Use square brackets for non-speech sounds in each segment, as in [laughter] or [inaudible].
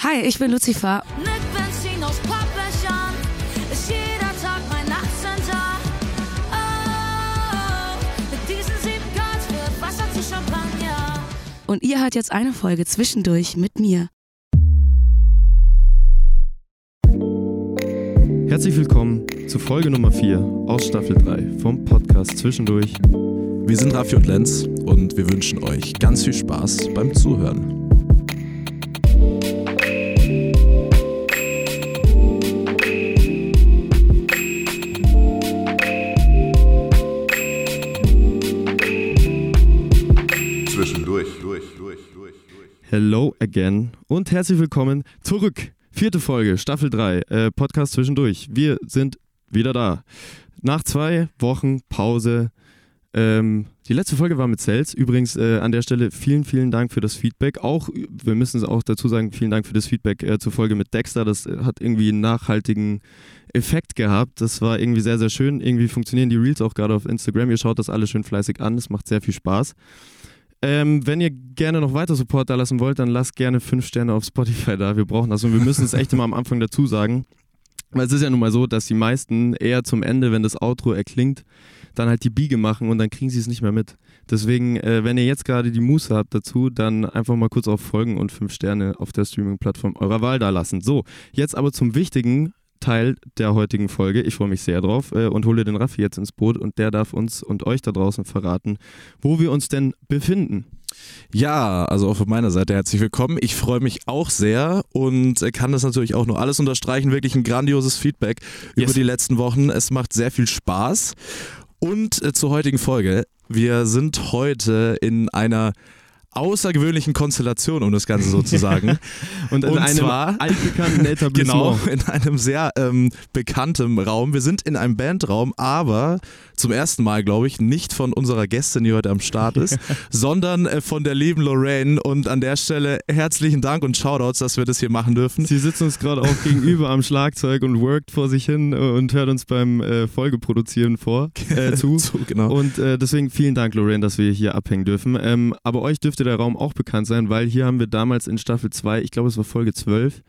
Hi, ich bin Lucifer. Mit Benzin aus Papplöchern ist jeder Tag mein Nachtcenter. Oh, mit diesen sieben Grad wird Wasser zu Champagner. Und ihr hört jetzt eine Folge zwischendurch mit mir. Herzlich willkommen zu Folge Nummer 4 aus Staffel 3 vom Podcast Zwischendurch. Wir sind Raffi und Lenz und wir wünschen euch ganz viel Spaß beim Zuhören. Hello again und herzlich willkommen zurück. Vierte Folge, Staffel 3, äh, Podcast Zwischendurch. Wir sind wieder da. Nach zwei Wochen Pause. Ähm, die letzte Folge war mit Sales. Übrigens äh, an der Stelle vielen, vielen Dank für das Feedback. Auch, wir müssen es auch dazu sagen, vielen Dank für das Feedback äh, zur Folge mit Dexter. Das äh, hat irgendwie einen nachhaltigen Effekt gehabt. Das war irgendwie sehr, sehr schön. Irgendwie funktionieren die Reels auch gerade auf Instagram. Ihr schaut das alles schön fleißig an. Es macht sehr viel Spaß. Ähm, wenn ihr gerne noch weiter Support da lassen wollt, dann lasst gerne fünf Sterne auf Spotify da. Wir brauchen das und wir müssen es echt immer am Anfang dazu sagen. Weil es ist ja nun mal so, dass die meisten eher zum Ende, wenn das Outro erklingt, dann halt die Biege machen und dann kriegen sie es nicht mehr mit. Deswegen, äh, wenn ihr jetzt gerade die Muße habt dazu, dann einfach mal kurz auf Folgen und fünf Sterne auf der Streaming-Plattform eurer Wahl da lassen. So, jetzt aber zum wichtigen Teil der heutigen Folge. Ich freue mich sehr drauf äh, und hole den Raffi jetzt ins Boot und der darf uns und euch da draußen verraten, wo wir uns denn befinden. Ja, also auch von meiner Seite herzlich willkommen. Ich freue mich auch sehr und kann das natürlich auch nur alles unterstreichen. Wirklich ein grandioses Feedback Yes. über die letzten Wochen. Es macht sehr viel Spaß. Und äh, zur heutigen Folge. Wir sind heute in einer außergewöhnlichen Konstellation, um das Ganze so zu sagen. [laughs] Und in Und einem zwar- [laughs] altbekannten Genau, Etablissement. in einem sehr ähm, bekannten Raum. Wir sind in einem Bandraum, aber zum ersten Mal, glaube ich, nicht von unserer Gästin, die heute am Start ist, [laughs] sondern äh, von der lieben Lorraine. Und an der Stelle herzlichen Dank und Shoutouts, dass wir das hier machen dürfen. Sie sitzt uns gerade auch gegenüber am Schlagzeug und workt vor sich hin äh, und hört uns beim äh, Folgeproduzieren vor, äh, zu. So, genau. Und äh, deswegen vielen Dank, Lorraine, dass wir hier abhängen dürfen. Ähm, aber euch dürfte der Raum auch bekannt sein, weil hier haben wir damals in Staffel 2, ich glaube es war Folge 12,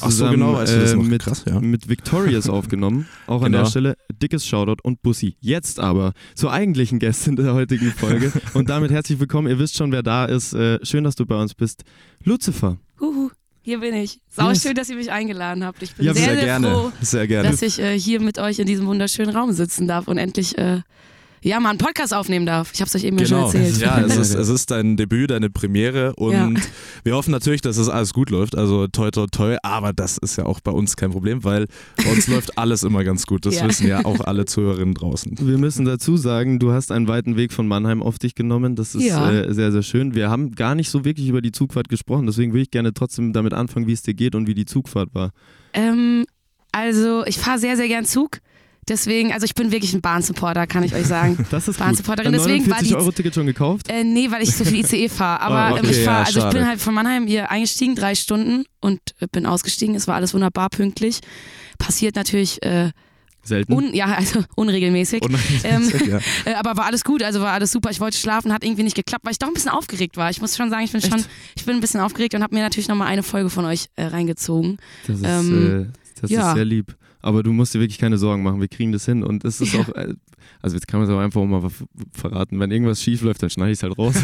Ach so, zusammen genau, äh, mit, Krass, ja. mit Victorious [laughs] aufgenommen. Auch an Genau. der Stelle dickes Shoutout und Bussi. Jetzt aber zur eigentlichen Gästin der heutigen Folge. [laughs] und damit herzlich willkommen. Ihr wisst schon, wer da ist. Äh, schön, dass du bei uns bist. Lucifer. Huhu, hier bin ich. Sau Yes. schön, dass ihr mich eingeladen habt. Ich bin Ja, sehr, sehr, sehr, gerne. froh, Sehr gerne. dass ich äh, hier mit euch in diesem wunderschönen Raum sitzen darf und endlich äh, ja mal einen Podcast aufnehmen darf. Ich habe es euch eben ja Genau. schon erzählt. Ja, es ist, [laughs] es ist dein Debüt, deine Premiere und Ja. wir hoffen natürlich, dass es alles gut läuft. Also toi toi toi, aber das ist ja auch bei uns kein Problem, weil bei uns [laughs] läuft alles immer ganz gut. Das Ja. wissen ja auch alle Zuhörerinnen draußen. Wir müssen dazu sagen, du hast einen weiten Weg von Mannheim auf dich genommen. Das ist Ja. äh, sehr, sehr schön. Wir haben gar nicht so wirklich über die Zugfahrt gesprochen. Deswegen würde ich gerne trotzdem damit anfangen, wie es dir geht und wie die Zugfahrt war. Ähm, also ich fahre sehr, sehr gern Zug. Deswegen, also ich bin wirklich ein Bahnsupporter, kann ich euch sagen. [laughs] Das ist gut. Bahnsupporterin. Ein Deswegen war 49 die Euro Ticket schon gekauft? Äh, nee, weil ich so viel ICE fahre. [laughs] Aber ähm, okay, ich fahr, ja, also ich bin halt von Mannheim hier eingestiegen, drei Stunden und äh, bin ausgestiegen. Es war alles wunderbar pünktlich. Passiert natürlich äh, Selten. un, ja, [laughs] also unregelmäßig. Und Ähm, ja. Äh, aber war alles gut, also war alles super. Ich wollte schlafen, hat irgendwie nicht geklappt, weil ich doch ein bisschen aufgeregt war. Ich muss schon sagen, ich bin Echt? schon, ich bin ein bisschen aufgeregt und habe mir natürlich nochmal eine Folge von euch äh, reingezogen. Das ist, ähm, äh, das ja. ist sehr lieb. Aber du musst dir wirklich keine Sorgen machen. Wir kriegen das hin. Und es ist Ja. auch, äh, also jetzt kann man es aber einfach mal ver- verraten. Wenn irgendwas schief läuft, dann schneide ich es halt raus.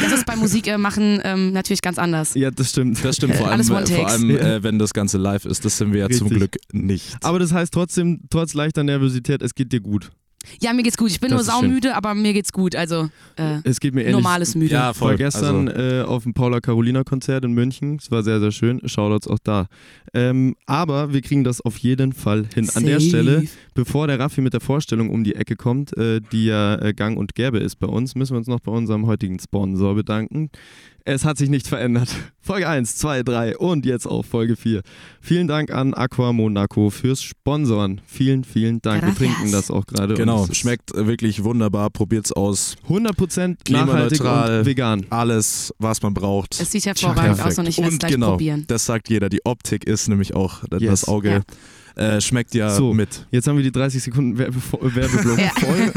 Das ist beim Musikmachen äh, machen, ähm, natürlich ganz anders. ja, das stimmt. Das stimmt, vor allem, Alles vor allem äh, wenn das Ganze live ist. Das sind wir ja zum Richtig. Glück nicht. Aber das heißt trotzdem, trotz leichter Nervosität, es geht dir gut. Ja, mir geht's gut. Ich bin Das nur ist schön. saumüde, aber mir geht's gut. Also äh, Es geht mir ähnlich. normales müde. Ja, Ich war voll. gestern Also, äh, auf dem Paula Carolina Konzert in München. Es war sehr, sehr schön. Shoutouts auch da. Ähm, aber wir kriegen das auf jeden Fall hin. An der Safe. Stelle, bevor der Raffi mit der Vorstellung um die Ecke kommt, äh, die ja äh, gang und gäbe ist bei uns, müssen wir uns noch bei unserem heutigen Sponsor bedanken. Es hat sich nicht verändert. [laughs] Folge 1, 2, 3 und jetzt auch Folge 4. Vielen Dank an Aqua Monaco fürs Sponsoren. Vielen, vielen Dank. Wir Gracias. trinken das auch gerade. genau, es schmeckt äh, wirklich wunderbar. Probiert's aus. 100% nachhaltig Klimaneutral. und vegan. Alles, was man braucht. Es sieht hervorragend Perfekt. aus und ich werde es Und gleich genau, probieren. das sagt jeder. Die Optik ist nämlich auch das Yes. Auge Ja. Äh, schmeckt ja So. mit. Jetzt haben wir die 30 Sekunden Werbe Werbeblock Ja. voll.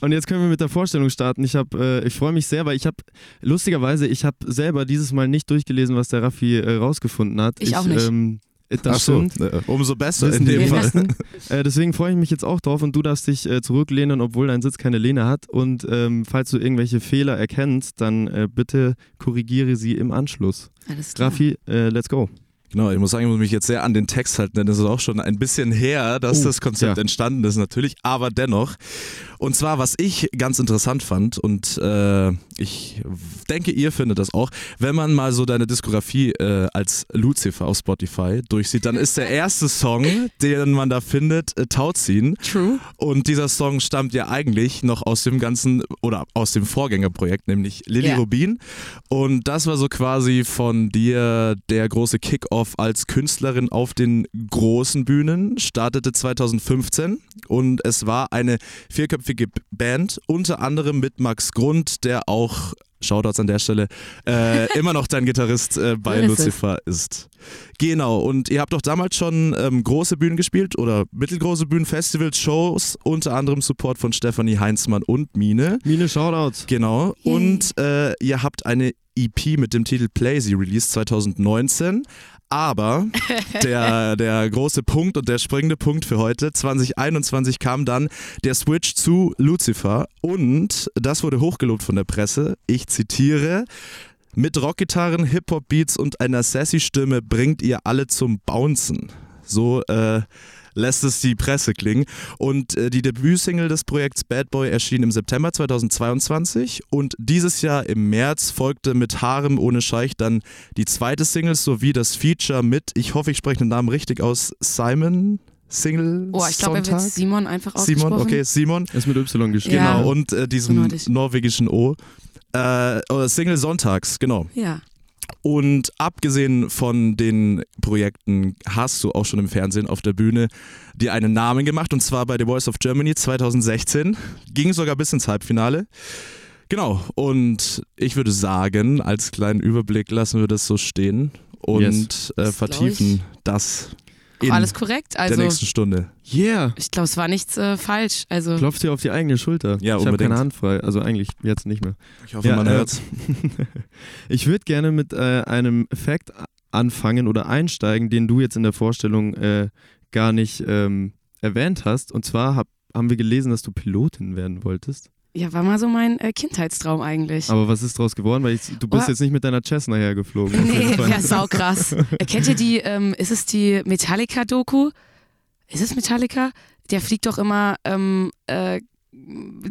Und jetzt können wir mit der Vorstellung starten. Ich, hab, äh, ich freue mich sehr, weil ich habe, lustigerweise, ich habe selber dieses Mal nicht durchgelesen, was der Raffi äh, rausgefunden hat. Ich auch nicht. Ähm, das Ach so, stimmt. äh, umso besser in dem die Fall. äh, deswegen freue ich mich jetzt auch drauf und du darfst dich äh, zurücklehnen, obwohl dein Sitz keine Lehne hat. Und ähm, falls du irgendwelche Fehler erkennst, dann äh, bitte korrigiere sie im Anschluss. Alles klar. Raffi, äh, let's go. Genau, ich muss sagen, ich muss mich jetzt sehr an den Text halten, denn es ist auch schon ein bisschen her, dass Oh, das Konzept ja. entstanden ist, natürlich, aber dennoch. Und zwar, was ich ganz interessant fand, und äh, ich denke, ihr findet das auch, wenn man mal so deine Diskografie äh, als Lucifer auf Spotify durchsieht, dann ist der erste Song, den man da findet, äh, Tauziehen. True. Und dieser Song stammt ja eigentlich noch aus dem ganzen oder aus dem Vorgängerprojekt, nämlich Lilly Ja. Rubin. Und das war so quasi von dir der große Kick-Off als Künstlerin auf den großen Bühnen. Startete 2015 und es war eine vierköpfige Band, unter anderem mit Max Grund, der auch Shoutouts an der Stelle, äh, [laughs] immer noch dein Gitarrist äh, bei es. Lucifer ist. Genau, und ihr habt doch damals schon ähm, große Bühnen gespielt oder mittelgroße Bühnen, Festivals, Shows, unter anderem Support von Stefanie Heinzmann und Mine. Mine, Shoutouts. Genau, und äh, ihr habt eine EP mit dem Titel Playsy released 2019. Aber der, [laughs] der große Punkt und der springende Punkt für heute, 2021 kam dann der Switch zu Lucifer und das wurde hochgelobt von der Presse. Ich zitiere. Mit Rockgitarren, Hip-Hop-Beats und einer Sassy-Stimme bringt ihr alle zum Bouncen. So äh, lässt es die Presse klingen. Und äh, die Debütsingle des Projekts Bad Boy erschien im September 2022 und dieses Jahr im März folgte mit Harem ohne Scheich dann die zweite Single sowie das Feature mit, ich hoffe, ich spreche den Namen richtig aus, Simon Single Oh, ich glaube, er wird? Simon einfach ausgesprochen. Simon, okay, Simon. Ist mit Y geschrieben. Ja. Genau, und äh, diesem nordisch. norwegischen O. Äh, Single Sonntags, genau. Ja. Und abgesehen von den Projekten hast du auch schon im Fernsehen auf der Bühne dir einen Namen gemacht und zwar bei The Voice of Germany 2016. Ging sogar bis ins Halbfinale. Genau, und ich würde sagen, als kleinen Überblick lassen wir das so stehen und Yes. äh, vertiefen das in Alles korrekt. der Also, nächsten Stunde. Yeah. ich glaube, es war nichts äh, falsch. Also, Klopft dir auf die eigene Schulter. Ja, ich habe keine Hand frei. Also eigentlich jetzt nicht mehr. Ich hoffe, Ja, man äh, hört's. [laughs] ich würde gerne mit äh, einem Fact anfangen oder einsteigen, den du jetzt in der Vorstellung äh, gar nicht ähm, erwähnt hast. Und zwar hab, haben wir gelesen, dass du Pilotin werden wolltest. Ja, war mal so mein äh, Kindheitstraum eigentlich. Aber was ist draus geworden? Weil ich, du bist Oh. jetzt nicht mit deiner Cessna hergeflogen. Nee, ja, saukrass. [laughs] Kennt ihr die, ähm, ist es die Metallica-Doku? Ist es Metallica? Der fliegt doch immer, ähm, äh,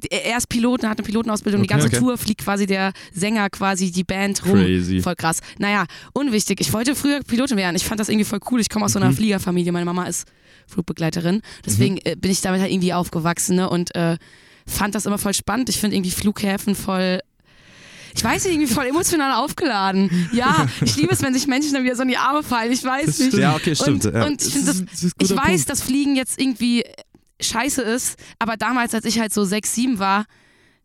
er ist Pilot, hat eine Pilotenausbildung, die Okay, ganze okay. Tour fliegt quasi der Sänger quasi die Band rum. Crazy. Voll krass. Naja, unwichtig. Ich wollte früher Pilotin werden. Ich fand das irgendwie voll cool. Ich komme aus so einer Mhm. Fliegerfamilie. Meine Mama ist Flugbegleiterin. Deswegen äh, bin ich damit halt irgendwie aufgewachsen ne? und äh, fand das immer voll spannend. Ich finde irgendwie Flughäfen voll. Ich weiß nicht, irgendwie voll emotional aufgeladen. Ja, ich liebe es, wenn sich Menschen dann wieder so in die Arme fallen. Ich weiß Das nicht. stimmt. Ja, okay, stimmt. Und, ja. und ich finde das Das ich weiß, Punkt. dass Fliegen jetzt irgendwie scheiße ist, aber damals, als ich halt so sechs, sieben war,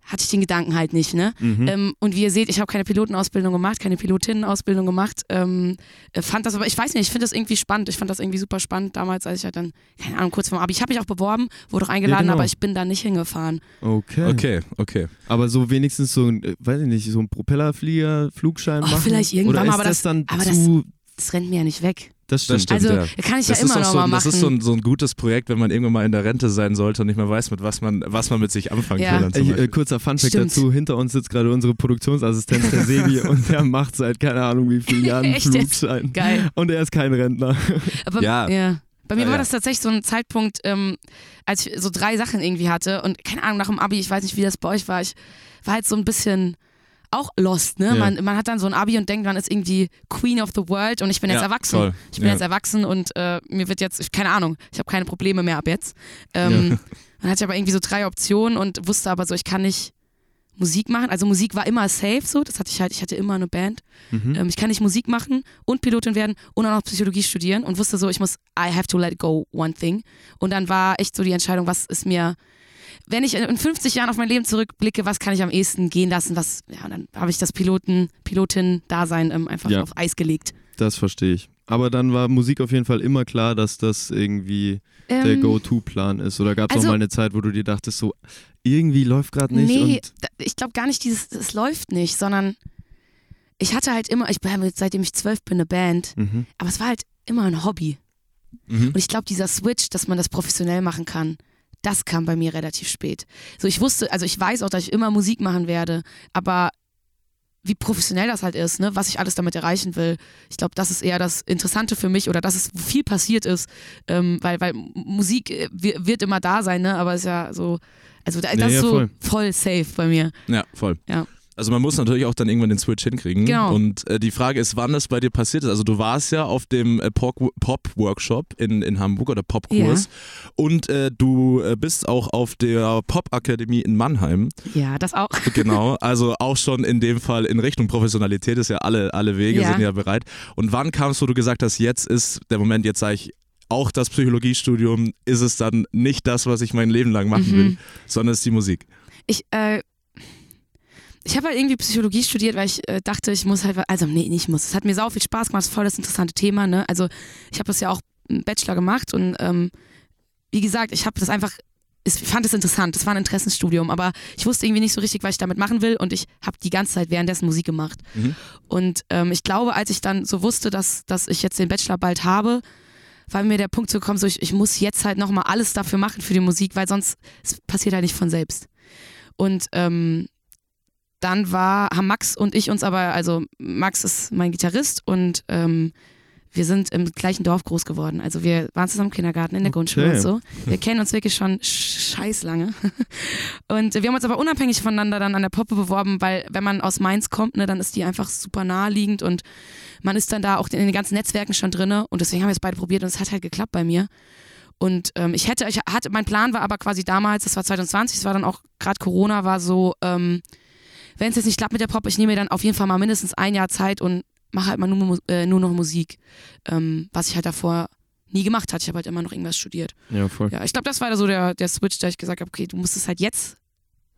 hatte ich den Gedanken halt nicht, ne? Mhm. Ähm, und wie ihr seht, ich habe keine Pilotenausbildung gemacht, keine Pilotinnenausbildung gemacht. Ähm, äh, fand das aber, ich weiß nicht, ich finde das irgendwie spannend. Ich fand das irgendwie super spannend damals, als ich halt dann, keine Ahnung, kurz vorm Abi. Ich habe mich auch beworben, wurde auch eingeladen, genau. aber ich bin da nicht hingefahren. Okay. okay, okay. Aber so wenigstens so ein, äh, weiß ich nicht, so ein Propellerflieger, Flugschein Oh, machen? vielleicht irgendwann Oder ist aber das, das- dann aber das- zu... Das rennt mir ja nicht weg. Das stimmt. Das stimmt. Also, ja. kann ich Das ja ist immer noch so, mal ein- machen. das ist so ein, so ein gutes Projekt, wenn man irgendwann mal in der Rente sein sollte und nicht mehr weiß, mit was man, was man mit sich anfangen Ja. will. Ich, äh, kurzer Funfact dazu, hinter uns sitzt gerade unsere Produktionsassistenz, der Sebi, [laughs] und der macht seit keine Ahnung wie vielen Jahren einen Echt jetzt? Flugschein. Geil. Und er ist kein Rentner. Aber, Ja. ja. Bei mir Ja, war ja. das tatsächlich so ein Zeitpunkt, ähm, als ich so drei Sachen irgendwie hatte und keine Ahnung, nach dem Abi, ich weiß nicht, wie das bei euch war, ich war halt so ein bisschen auch lost, ne? Ja. Man, man hat dann so ein Abi und denkt, man ist irgendwie Queen of the World und ich bin jetzt Ja, erwachsen. voll. Ich bin Ja. jetzt erwachsen und äh, mir wird jetzt, keine Ahnung, ich habe keine Probleme mehr ab jetzt. Ähm, Dann hatte ich aber irgendwie so drei Optionen und wusste aber so, ich kann nicht Musik machen. Also Musik war immer safe so, das hatte ich halt, ich hatte immer eine Band. Mhm. Ähm, ich kann nicht Musik machen und Pilotin werden und auch noch Psychologie studieren und wusste so, ich muss, I have to let go one thing. Und dann war echt so die Entscheidung, was ist mir, wenn ich in 50 Jahren auf mein Leben zurückblicke, was kann ich am ehesten gehen lassen, was, ja, dann habe ich das Piloten, Pilotin-Dasein ähm, einfach Ja. auf Eis gelegt. Das verstehe ich. Aber dann war Musik auf jeden Fall immer klar, dass das irgendwie der Ähm, Go-To-Plan ist. Oder gab es also- auch mal eine Zeit, wo du dir dachtest, so irgendwie läuft gerade nicht nee, ich glaube gar nicht, dieses, es läuft nicht, sondern ich hatte halt immer, ich bin seitdem ich zwölf bin eine Band, mhm. aber es war halt immer ein Hobby. Mhm. Und ich glaube, dieser Switch, dass man das professionell machen kann, das kam bei mir relativ spät. So, ich wusste, also ich weiß auch, dass ich immer Musik machen werde, aber wie professionell das halt ist, ne, was ich alles damit erreichen will. Ich glaube, das ist eher das Interessante für mich oder dass es viel passiert ist, ähm, weil, weil Musik äh, wi- wird immer da sein, ne, aber ist ja so, also da, das Ja, ist so voll. voll safe bei mir. Ja, voll. Ja. Also man muss natürlich auch dann irgendwann den Switch hinkriegen. Genau. Und äh, die Frage ist, wann das bei dir passiert ist. Also du warst ja auf dem äh, Pop- Pop-Workshop in, in Hamburg oder Popkurs und äh, du äh, bist auch auf der Pop-Akademie in Mannheim. Ja, das auch. [laughs] Genau, also auch schon in dem Fall in Richtung Professionalität ist ja alle, alle Wege Ja. sind ja bereit. Und wann kamst du, wo du gesagt hast, jetzt ist der Moment, jetzt sage ich, auch das Psychologiestudium ist es dann nicht das, was ich mein Leben lang machen Mhm. will, sondern es ist die Musik. Ich, äh, ich habe halt irgendwie Psychologie studiert, weil ich äh, dachte, ich muss halt, also nee, nicht muss. Es hat mir sau viel Spaß gemacht, voll das interessante Thema, ne? Also ich habe das ja auch im Bachelor gemacht und ähm, wie gesagt, ich habe das einfach, ich fand es interessant, es war ein Interessenstudium, aber ich wusste irgendwie nicht so richtig, was ich damit machen will und ich habe die ganze Zeit währenddessen Musik gemacht. Mhm. Und ähm, ich glaube, als ich dann so wusste, dass, dass ich jetzt den Bachelor bald habe, war mir der Punkt zu kommen, so ich, ich muss jetzt halt nochmal alles dafür machen für die Musik, weil sonst es passiert halt nicht von selbst. Und ähm, dann war, haben Max und ich uns aber, also Max ist mein Gitarrist und ähm, wir sind im gleichen Dorf groß geworden. Also wir waren zusammen im Kindergarten, in der Okay. Grundschule und so. Wir kennen uns wirklich schon sch- scheiß lange. [laughs] Und wir haben uns aber unabhängig voneinander dann an der Poppe beworben, weil wenn man aus Mainz kommt, ne, dann ist die einfach super naheliegend und man ist dann da auch in den ganzen Netzwerken schon drinne und deswegen haben wir es beide probiert und es hat halt geklappt bei mir. Und ähm, ich hätte, ich hatte, mein Plan war aber quasi damals, das war 2020, es war dann auch gerade Corona, war so, ähm, wenn es jetzt nicht klappt mit der Pop, ich nehme mir dann auf jeden Fall mal mindestens ein Jahr Zeit und mache halt mal nur, äh, nur noch Musik, ähm, was ich halt davor nie gemacht hatte. Ich habe halt immer noch irgendwas studiert. ja, voll. Ja, ich glaube, das war so der, der Switch, da ich gesagt habe, okay, du musst es halt jetzt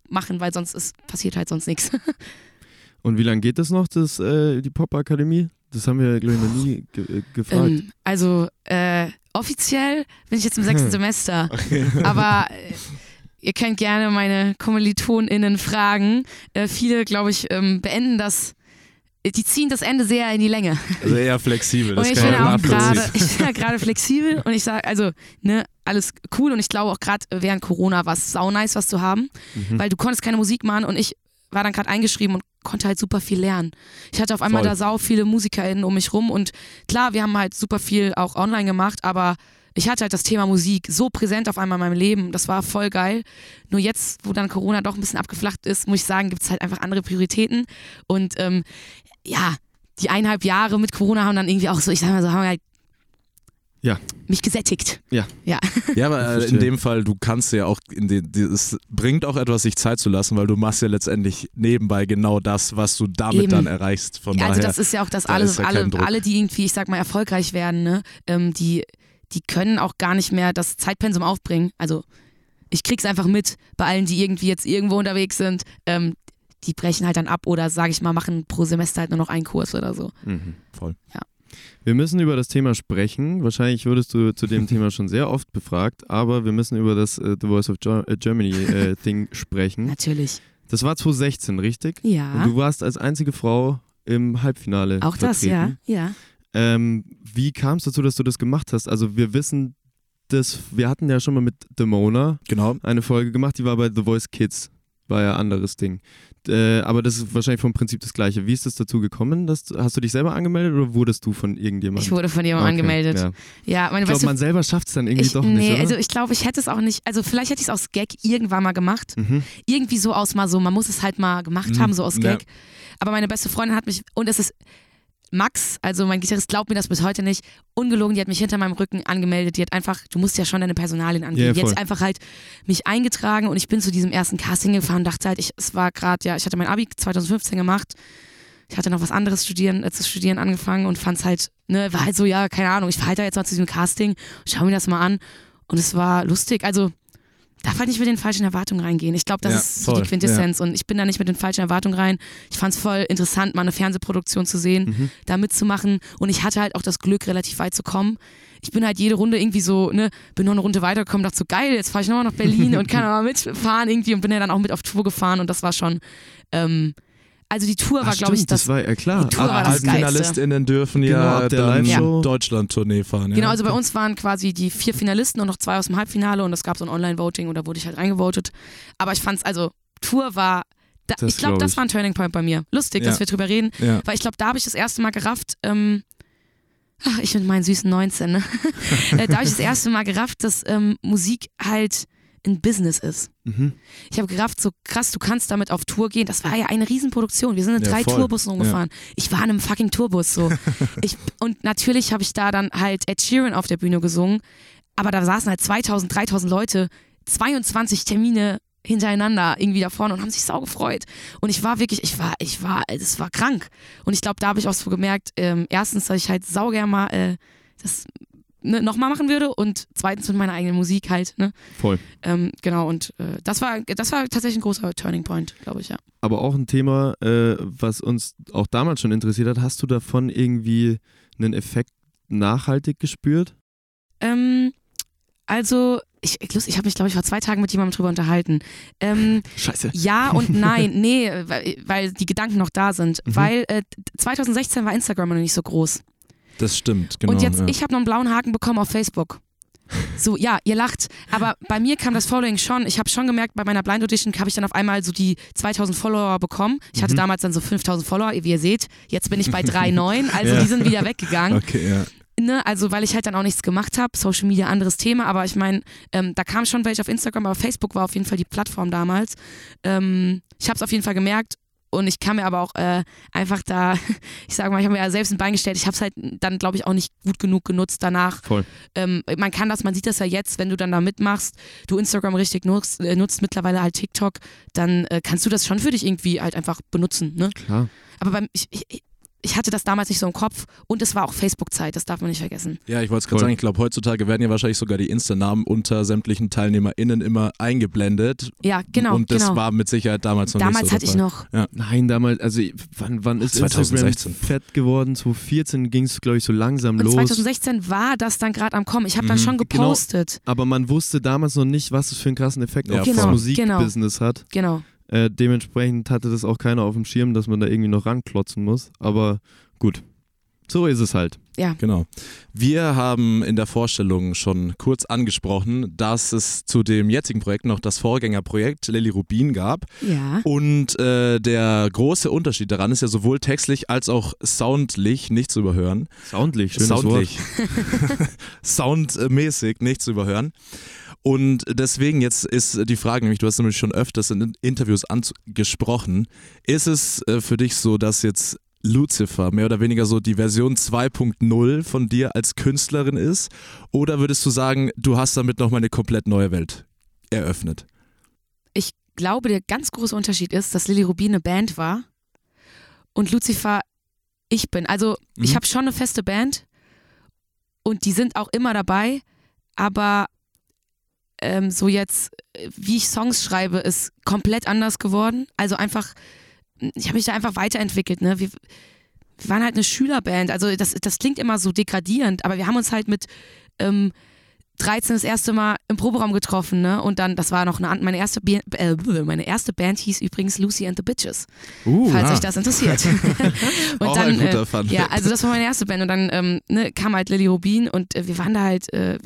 machen, weil sonst ist, passiert halt sonst nichts. [laughs] Und wie lange geht das noch, das, äh, die Pop-Akademie? Das haben wir, glaube ich, noch nie ge äh, gefragt. Ähm, also äh, offiziell bin ich jetzt im sechsten [laughs] Semester, aber [laughs] ihr könnt gerne meine KommilitonInnen fragen. Äh, viele, glaube ich, ähm, beenden das, äh, die ziehen das Ende sehr in die Länge. Also eher flexibel, das und ich bin auch gerade, [laughs] ich bin ja gerade flexibel und ich sage, also, ne, alles cool und ich glaube auch gerade während Corona war es sau nice, was zu haben, Mhm. weil du konntest keine Musik machen und ich war dann gerade eingeschrieben und konnte halt super viel lernen. Ich hatte auf einmal Voll. da sau viele MusikerInnen um mich rum und klar, wir haben halt super viel auch online gemacht, aber ich hatte halt das Thema Musik so präsent auf einmal in meinem Leben. Das war voll geil. Nur jetzt, wo dann Corona doch ein bisschen abgeflacht ist, muss ich sagen, gibt es halt einfach andere Prioritäten. Und ähm, ja, die eineinhalb Jahre mit Corona haben dann irgendwie auch so, ich sag mal so, haben halt Ja. mich gesättigt. Ja, [laughs] aber äh, in dem Fall, du kannst ja auch, in den, die- es bringt auch etwas, sich Zeit zu lassen, weil du machst ja letztendlich nebenbei genau das, was du damit Eben. dann erreichst. Von Ja, also daher, das ist ja auch das, da alle, ist ja alle, alle, die irgendwie, ich sag mal, erfolgreich werden, ne, ähm, die, die können auch gar nicht mehr das Zeitpensum aufbringen. Also ich krieg's einfach mit bei allen, die irgendwie jetzt irgendwo unterwegs sind. Ähm, die brechen halt dann ab oder, sage ich mal, machen pro Semester halt nur noch einen Kurs oder so. Mhm. voll. Wir müssen über das Thema sprechen. Wahrscheinlich wurdest du zu dem Thema schon sehr oft befragt, aber wir müssen über das äh, The Voice of Jo- äh, Germany äh, Ding [laughs] sprechen. Natürlich. Das war 2016, richtig? Und Ja. du warst als einzige Frau im Halbfinale. Auch das, ja. vertreten. Ja. Ähm, wie kam es dazu, dass du das gemacht hast? Also wir wissen das, wir hatten ja schon mal mit Demona Genau. eine Folge gemacht, die war bei The Voice Kids, war ja ein anderes Ding. Äh, aber das ist wahrscheinlich vom Prinzip das gleiche. Wie ist es dazu gekommen? Dass, du- hast du dich selber angemeldet oder wurdest du von irgendjemandem? Ich wurde von jemandem Okay, angemeldet. Ja. Ja, meine Ich glaube, man selber schafft es dann irgendwie ich, doch nicht, nee, oder? also ich glaube, ich hätte es auch nicht, also vielleicht hätte ich es aus Gag irgendwann mal gemacht. mhm. irgendwie so aus mal so, man muss es halt mal gemacht Mhm, haben, so aus ja. Gag. Aber meine beste Freundin hat mich, und es ist Max, also mein Gitarrist glaubt mir das bis heute nicht, ungelogen, die hat mich hinter meinem Rücken angemeldet, die hat einfach, du musst ja schon deine Personalien angeben, Ja, die hat einfach halt mich eingetragen und ich bin zu diesem ersten Casting gefahren, dachte halt, ich, es war gerade, ja, ich hatte mein Abi 2015 gemacht, ich hatte noch was anderes studieren, äh, zu studieren angefangen und fand es halt, ne, war halt so, ja, keine Ahnung, ich fahre halt da jetzt mal zu diesem Casting, schau mir das mal an. Und es war lustig, also darf halt nicht mit den falschen Erwartungen reingehen. Ich glaube, das Ja, ist voll, die Quintessenz und ich bin da nicht mit den falschen Erwartungen rein. Ich fand es voll interessant, mal eine Fernsehproduktion zu sehen, Mhm. da mitzumachen und ich hatte halt auch das Glück, relativ weit zu kommen. Ich bin halt jede Runde irgendwie so, ne, bin noch eine Runde weitergekommen, dachte so, geil, jetzt fahre ich nochmal nach Berlin [laughs] und kann aber mitfahren irgendwie und bin ja dann auch mit auf Tour gefahren und das war schon, ähm, also die Tour war, glaube ich, das, das war ja klar. die Tour war Aber das Geilste. HalbfinalistInnen dürfen Genau, ja der Live-Show. Deutschland-Tournee fahren. Ja? Genau, also bei uns waren quasi die vier Finalisten und noch zwei aus dem Halbfinale und es gab so ein Online-Voting und da wurde ich halt reingevotet. Aber ich fand's, also Tour war, da, ich glaube, glaub das war ein Turning Point bei mir. Lustig, Ja. dass wir drüber reden, ja. weil ich glaube, da habe ich das erste Mal gerafft, ähm, ach, ich mit meinen süßen 19, ne? [laughs] Äh, da habe ich das erste Mal gerafft, dass ähm, Musik halt ein Business ist. Mhm. Ich habe gerafft, so krass, du kannst damit auf Tour gehen. Das war ja eine Riesenproduktion. Wir sind in Ja, drei voll. Tourbussen Ja. rumgefahren. Ich war in einem fucking Tourbus so. [laughs] ich, und natürlich habe ich da dann halt Ed Sheeran auf der Bühne gesungen. Aber da saßen halt 2000, 3000 Leute, 22 Termine hintereinander irgendwie da vorne und haben sich sau gefreut. Und ich war wirklich, ich war, ich war, es war krank. Und ich glaube, da habe ich auch so gemerkt, ähm, erstens, dass ich halt sauger mal äh, das ne, nochmal machen würde und zweitens mit meiner eigenen Musik halt, ne? Voll. Ähm, genau, und äh, das war das war tatsächlich ein großer Turning Point, glaube ich, ja. Aber auch ein Thema, äh, was uns auch damals schon interessiert hat. Hast du davon irgendwie einen Effekt nachhaltig gespürt? Ähm, also, ich, ich, ich habe mich, glaube ich, vor zwei Tagen mit jemandem drüber unterhalten. Ähm, [laughs] Scheiße. ja und [laughs] nein, nee, weil, weil die Gedanken noch da sind. Mhm. Weil äh, 2016 war Instagram noch nicht so groß. Das stimmt, genau. und jetzt, ja. ich habe noch einen blauen Haken bekommen auf Facebook. So, ja, ihr lacht. Aber bei mir kam das Following schon. Ich habe schon gemerkt, bei meiner Blind Audition habe ich dann auf einmal so die 2000 Follower bekommen. Ich hatte Mhm. damals dann so 5000 Follower, wie ihr seht. Jetzt bin ich bei [laughs] 3,9. Also Ja. die sind wieder weggegangen. Okay, ja. Ne, also weil ich halt dann auch nichts gemacht habe, Social Media anderes Thema, aber ich meine, ähm, da kam schon welche auf Instagram, aber Facebook war auf jeden Fall die Plattform damals. Ähm, ich habe es auf jeden Fall gemerkt und ich kann mir aber auch äh, einfach da, [laughs] ich sage mal, ich habe mir ja selbst ein Bein gestellt, ich habe es halt dann, glaube ich, auch nicht gut genug genutzt danach. Voll. Ähm, man kann das, man sieht das ja jetzt, wenn du dann da mitmachst, du Instagram richtig nutzt, äh, nutzt mittlerweile halt TikTok, dann äh, kannst du das schon für dich irgendwie halt einfach benutzen. Ne? Klar. Aber beim, ich, ich, ich hatte das damals nicht so im Kopf und es war auch Facebook-Zeit, das darf man nicht vergessen. Ja, ich wollte es gerade sagen, ich glaube, heutzutage werden ja wahrscheinlich sogar die Insta-Namen unter sämtlichen TeilnehmerInnen immer eingeblendet. Ja, genau. Und das genau. war mit Sicherheit damals noch Damals nicht so hatte ich noch, Nein, damals, also wann, wann ist 2016. Instagram fett geworden? 2014 ging es, glaube ich, so langsam und los. 2016 war das dann gerade am Kommen. Ich habe dann Mhm. schon Genau. gepostet. Aber man wusste damals noch nicht, was es für einen krassen Effekt Ja, auf Genau, das genau. Musikbusiness hat. Genau. Äh, dementsprechend hatte das auch keiner auf dem Schirm, dass man da irgendwie noch ranklotzen muss. Aber gut, so ist es halt. Genau. Wir haben in der Vorstellung schon kurz angesprochen, dass es zu dem jetzigen Projekt noch das Vorgängerprojekt Lilly Rubin gab. Ja. Und äh, der große Unterschied daran ist ja sowohl textlich als auch soundlich nicht zu überhören. Soundlich, schönes Soundlich. [laughs] Soundmäßig nicht zu überhören. Und deswegen jetzt ist die Frage, nämlich du hast nämlich schon öfters in Interviews angesprochen, ist es äh, für dich so, dass jetzt Lucifer mehr oder weniger so die Version 2.0 von dir als Künstlerin ist? Oder würdest du sagen, du hast damit nochmal eine komplett neue Welt eröffnet? Ich glaube, der ganz große Unterschied ist, dass Lilly Rubin eine Band war und Lucifer ich bin. Also ich Mhm. habe schon eine feste Band und die sind auch immer dabei, aber ähm, so jetzt, äh, wie ich Songs schreibe, ist komplett anders geworden. Also einfach, ich habe mich da einfach weiterentwickelt. Ne? Wir, wir waren halt eine Schülerband. Also das, das klingt immer so degradierend, aber wir haben uns halt mit ähm, 13 das erste Mal im Proberaum getroffen, ne? Und dann, das war noch eine, meine erste, Bi- äh, meine erste Band hieß übrigens Lucy and the Bitches, Uh, falls ah. euch das interessiert. [laughs] und Auch dann, ein guter äh, Fun ja, also das war meine erste Band und dann ähm, ne, kam halt Lilly Rubin und äh, wir waren da halt, äh,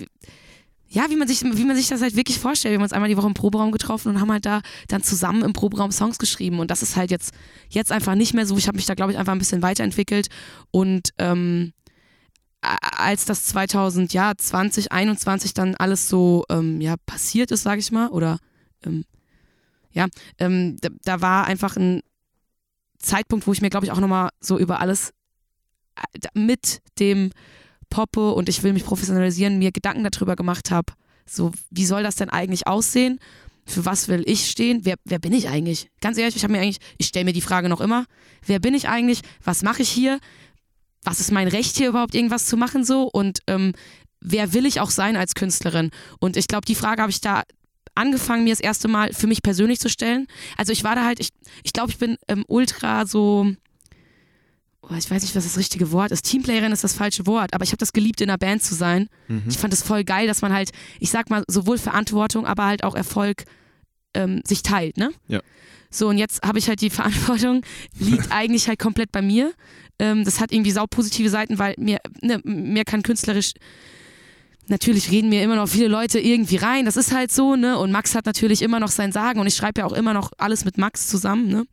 ja, wie man sich, wie man sich das halt wirklich vorstellt. Wir haben uns einmal die Woche im Proberaum getroffen und haben halt da dann zusammen im Proberaum Songs geschrieben und das ist halt jetzt, jetzt einfach nicht mehr so. Ich habe mich da, glaube ich, einfach ein bisschen weiterentwickelt und ähm, als das 2000, ja, 2021 dann alles so ähm, ja, passiert ist, sage ich mal, oder ähm, ja, ähm, da, da war einfach ein Zeitpunkt, wo ich mir, glaube ich, auch nochmal so über alles äh, mit dem Poppe und ich will mich professionalisieren, mir Gedanken darüber gemacht habe, so, wie soll das denn eigentlich aussehen? Für was will ich stehen? Wer, wer bin ich eigentlich? Ganz ehrlich, ich habe mir eigentlich, ich stelle mir die Frage noch immer, wer bin ich eigentlich? Was mache ich hier? Was ist mein Recht hier überhaupt irgendwas zu machen so? Und ähm, wer will ich auch sein als Künstlerin? Und ich glaube, die Frage habe ich da angefangen, mir das erste Mal für mich persönlich zu stellen. Also ich war da halt, ich, ich glaube, ich bin ähm, ultra so, oh, ich weiß nicht, was das richtige Wort ist. Teamplayerin ist das falsche Wort, aber ich habe das geliebt, in einer Band zu sein. Mhm. Ich fand es voll geil, dass man halt, ich sag mal, sowohl Verantwortung, aber halt auch Erfolg ähm, sich teilt, ne? Ja. So, und jetzt habe ich halt die [laughs] Verantwortung, liegt [laughs] eigentlich halt komplett bei mir. Ähm, das hat irgendwie saupositive Seiten, weil mir, ne, mir kann künstlerisch, natürlich reden mir immer noch viele Leute irgendwie rein, das ist halt so, ne? Und Max hat natürlich immer noch sein Sagen und ich schreibe ja auch immer noch alles mit Max zusammen, ne?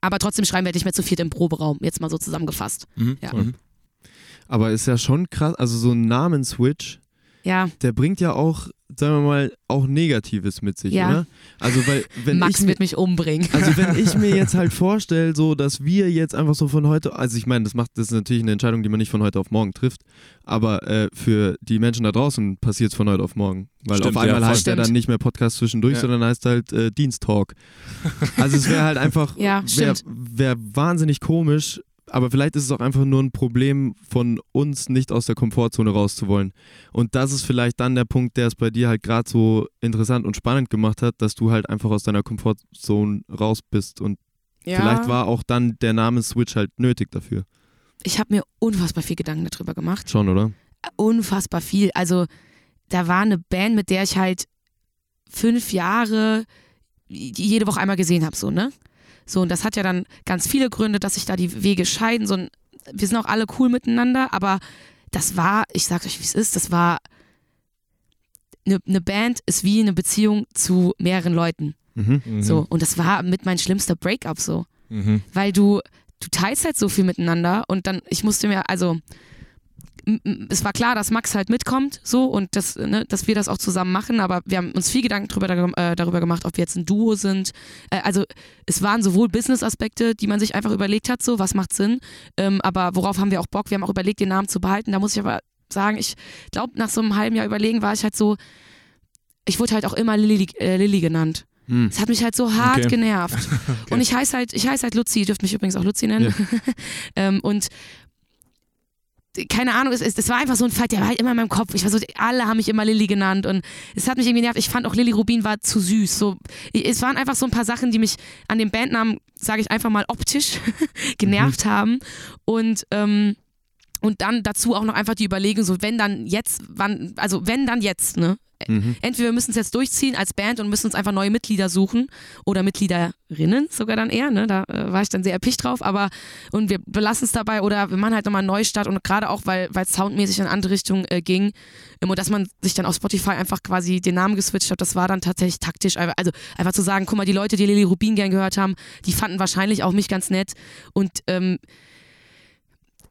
Aber trotzdem schreiben wir nicht mehr zu viert im Proberaum, jetzt mal so zusammengefasst. Mhm. Ja. Mhm. Aber ist ja schon krass, also so ein Namenswitch, Ja, der bringt ja auch, sagen wir mal, auch Negatives mit sich, Ja. oder? Also weil, wenn Max ich mir, wird mich umbringen. also wenn ich mir jetzt halt [laughs] vorstelle, so dass wir jetzt einfach so von heute, also ich meine, das macht, das ist natürlich eine Entscheidung, die man nicht von heute auf morgen trifft, aber äh, für die Menschen da draußen passiert es von heute auf morgen, weil Stimmt, auf einmal ja, heißt der dann Stimmt. nicht mehr Podcast zwischendurch, Ja. sondern heißt halt äh, Diensttalk. [laughs] Also es wäre halt einfach, Ja, wäre stimmt. wär wahnsinnig komisch, aber vielleicht ist es auch einfach nur ein Problem von uns, nicht aus der Komfortzone rauszuwollen. Und das ist vielleicht dann der Punkt, der es bei dir halt gerade so interessant und spannend gemacht hat, dass du halt einfach aus deiner Komfortzone raus bist. Und Ja. vielleicht war auch dann der Name-Switch halt nötig dafür. Ich habe mir unfassbar viel Gedanken darüber gemacht. Schon, oder? Unfassbar viel. Also, da war eine Band, mit der ich halt fünf Jahre jede Woche einmal gesehen habe, so, ne? So, und das hat ja dann ganz viele Gründe, dass sich da die Wege scheiden. So, ein- wir sind auch alle cool miteinander, aber das war, ich sag euch, wie es ist, das war eine, eine Band ist wie eine Beziehung zu mehreren Leuten. Mhm. Mhm. So, und das war mit mein schlimmster Breakup so. Mhm. weil du, du teilst halt so viel miteinander und dann, ich musste mir, also es war klar, dass Max halt mitkommt, so und das, ne, dass wir das auch zusammen machen, aber wir haben uns viel Gedanken drüber, äh, darüber gemacht, ob wir jetzt ein Duo sind. Äh, also es waren sowohl Business-Aspekte, die man sich einfach überlegt hat, so was macht Sinn, ähm, aber worauf haben wir auch Bock? Wir haben auch überlegt, den Namen zu behalten. Da muss ich aber sagen, ich glaube, nach so einem halben Jahr überlegen war ich halt so, ich wurde halt auch immer Lilly, äh, Lilly genannt. Hm. Es hat mich halt so hart Okay. genervt. [laughs] Und ich heiße halt, ich heiße halt Luzi, ihr dürft mich übrigens auch Luzi nennen. [laughs] ähm, und keine Ahnung, es, es, war einfach so ein Fight, der war halt immer in meinem Kopf. Ich war so, alle haben mich immer Lilly genannt und es hat mich irgendwie nervt. Ich fand auch Lilly Rubin war zu süß. So, es waren einfach so ein paar Sachen, die mich an dem Bandnamen, sage ich einfach mal optisch, [laughs] genervt haben. Und ähm, und dann dazu auch noch einfach die Überlegung, so wenn dann jetzt, wann, also wenn dann jetzt, ne? Mhm. Entweder wir müssen es jetzt durchziehen als Band und müssen uns einfach neue Mitglieder suchen oder Mitgliederinnen sogar dann eher, ne? Da äh, war ich dann sehr erpicht drauf, aber und wir belassen es dabei oder wir machen halt nochmal einen Neustart und gerade auch, weil es soundmäßig in eine andere Richtung äh, ging und dass man sich dann auf Spotify einfach quasi den Namen geswitcht hat, das war dann tatsächlich taktisch. Also einfach zu sagen, guck mal, die Leute, die Lily Rubin gern gehört haben, die fanden wahrscheinlich auch mich ganz nett und ähm,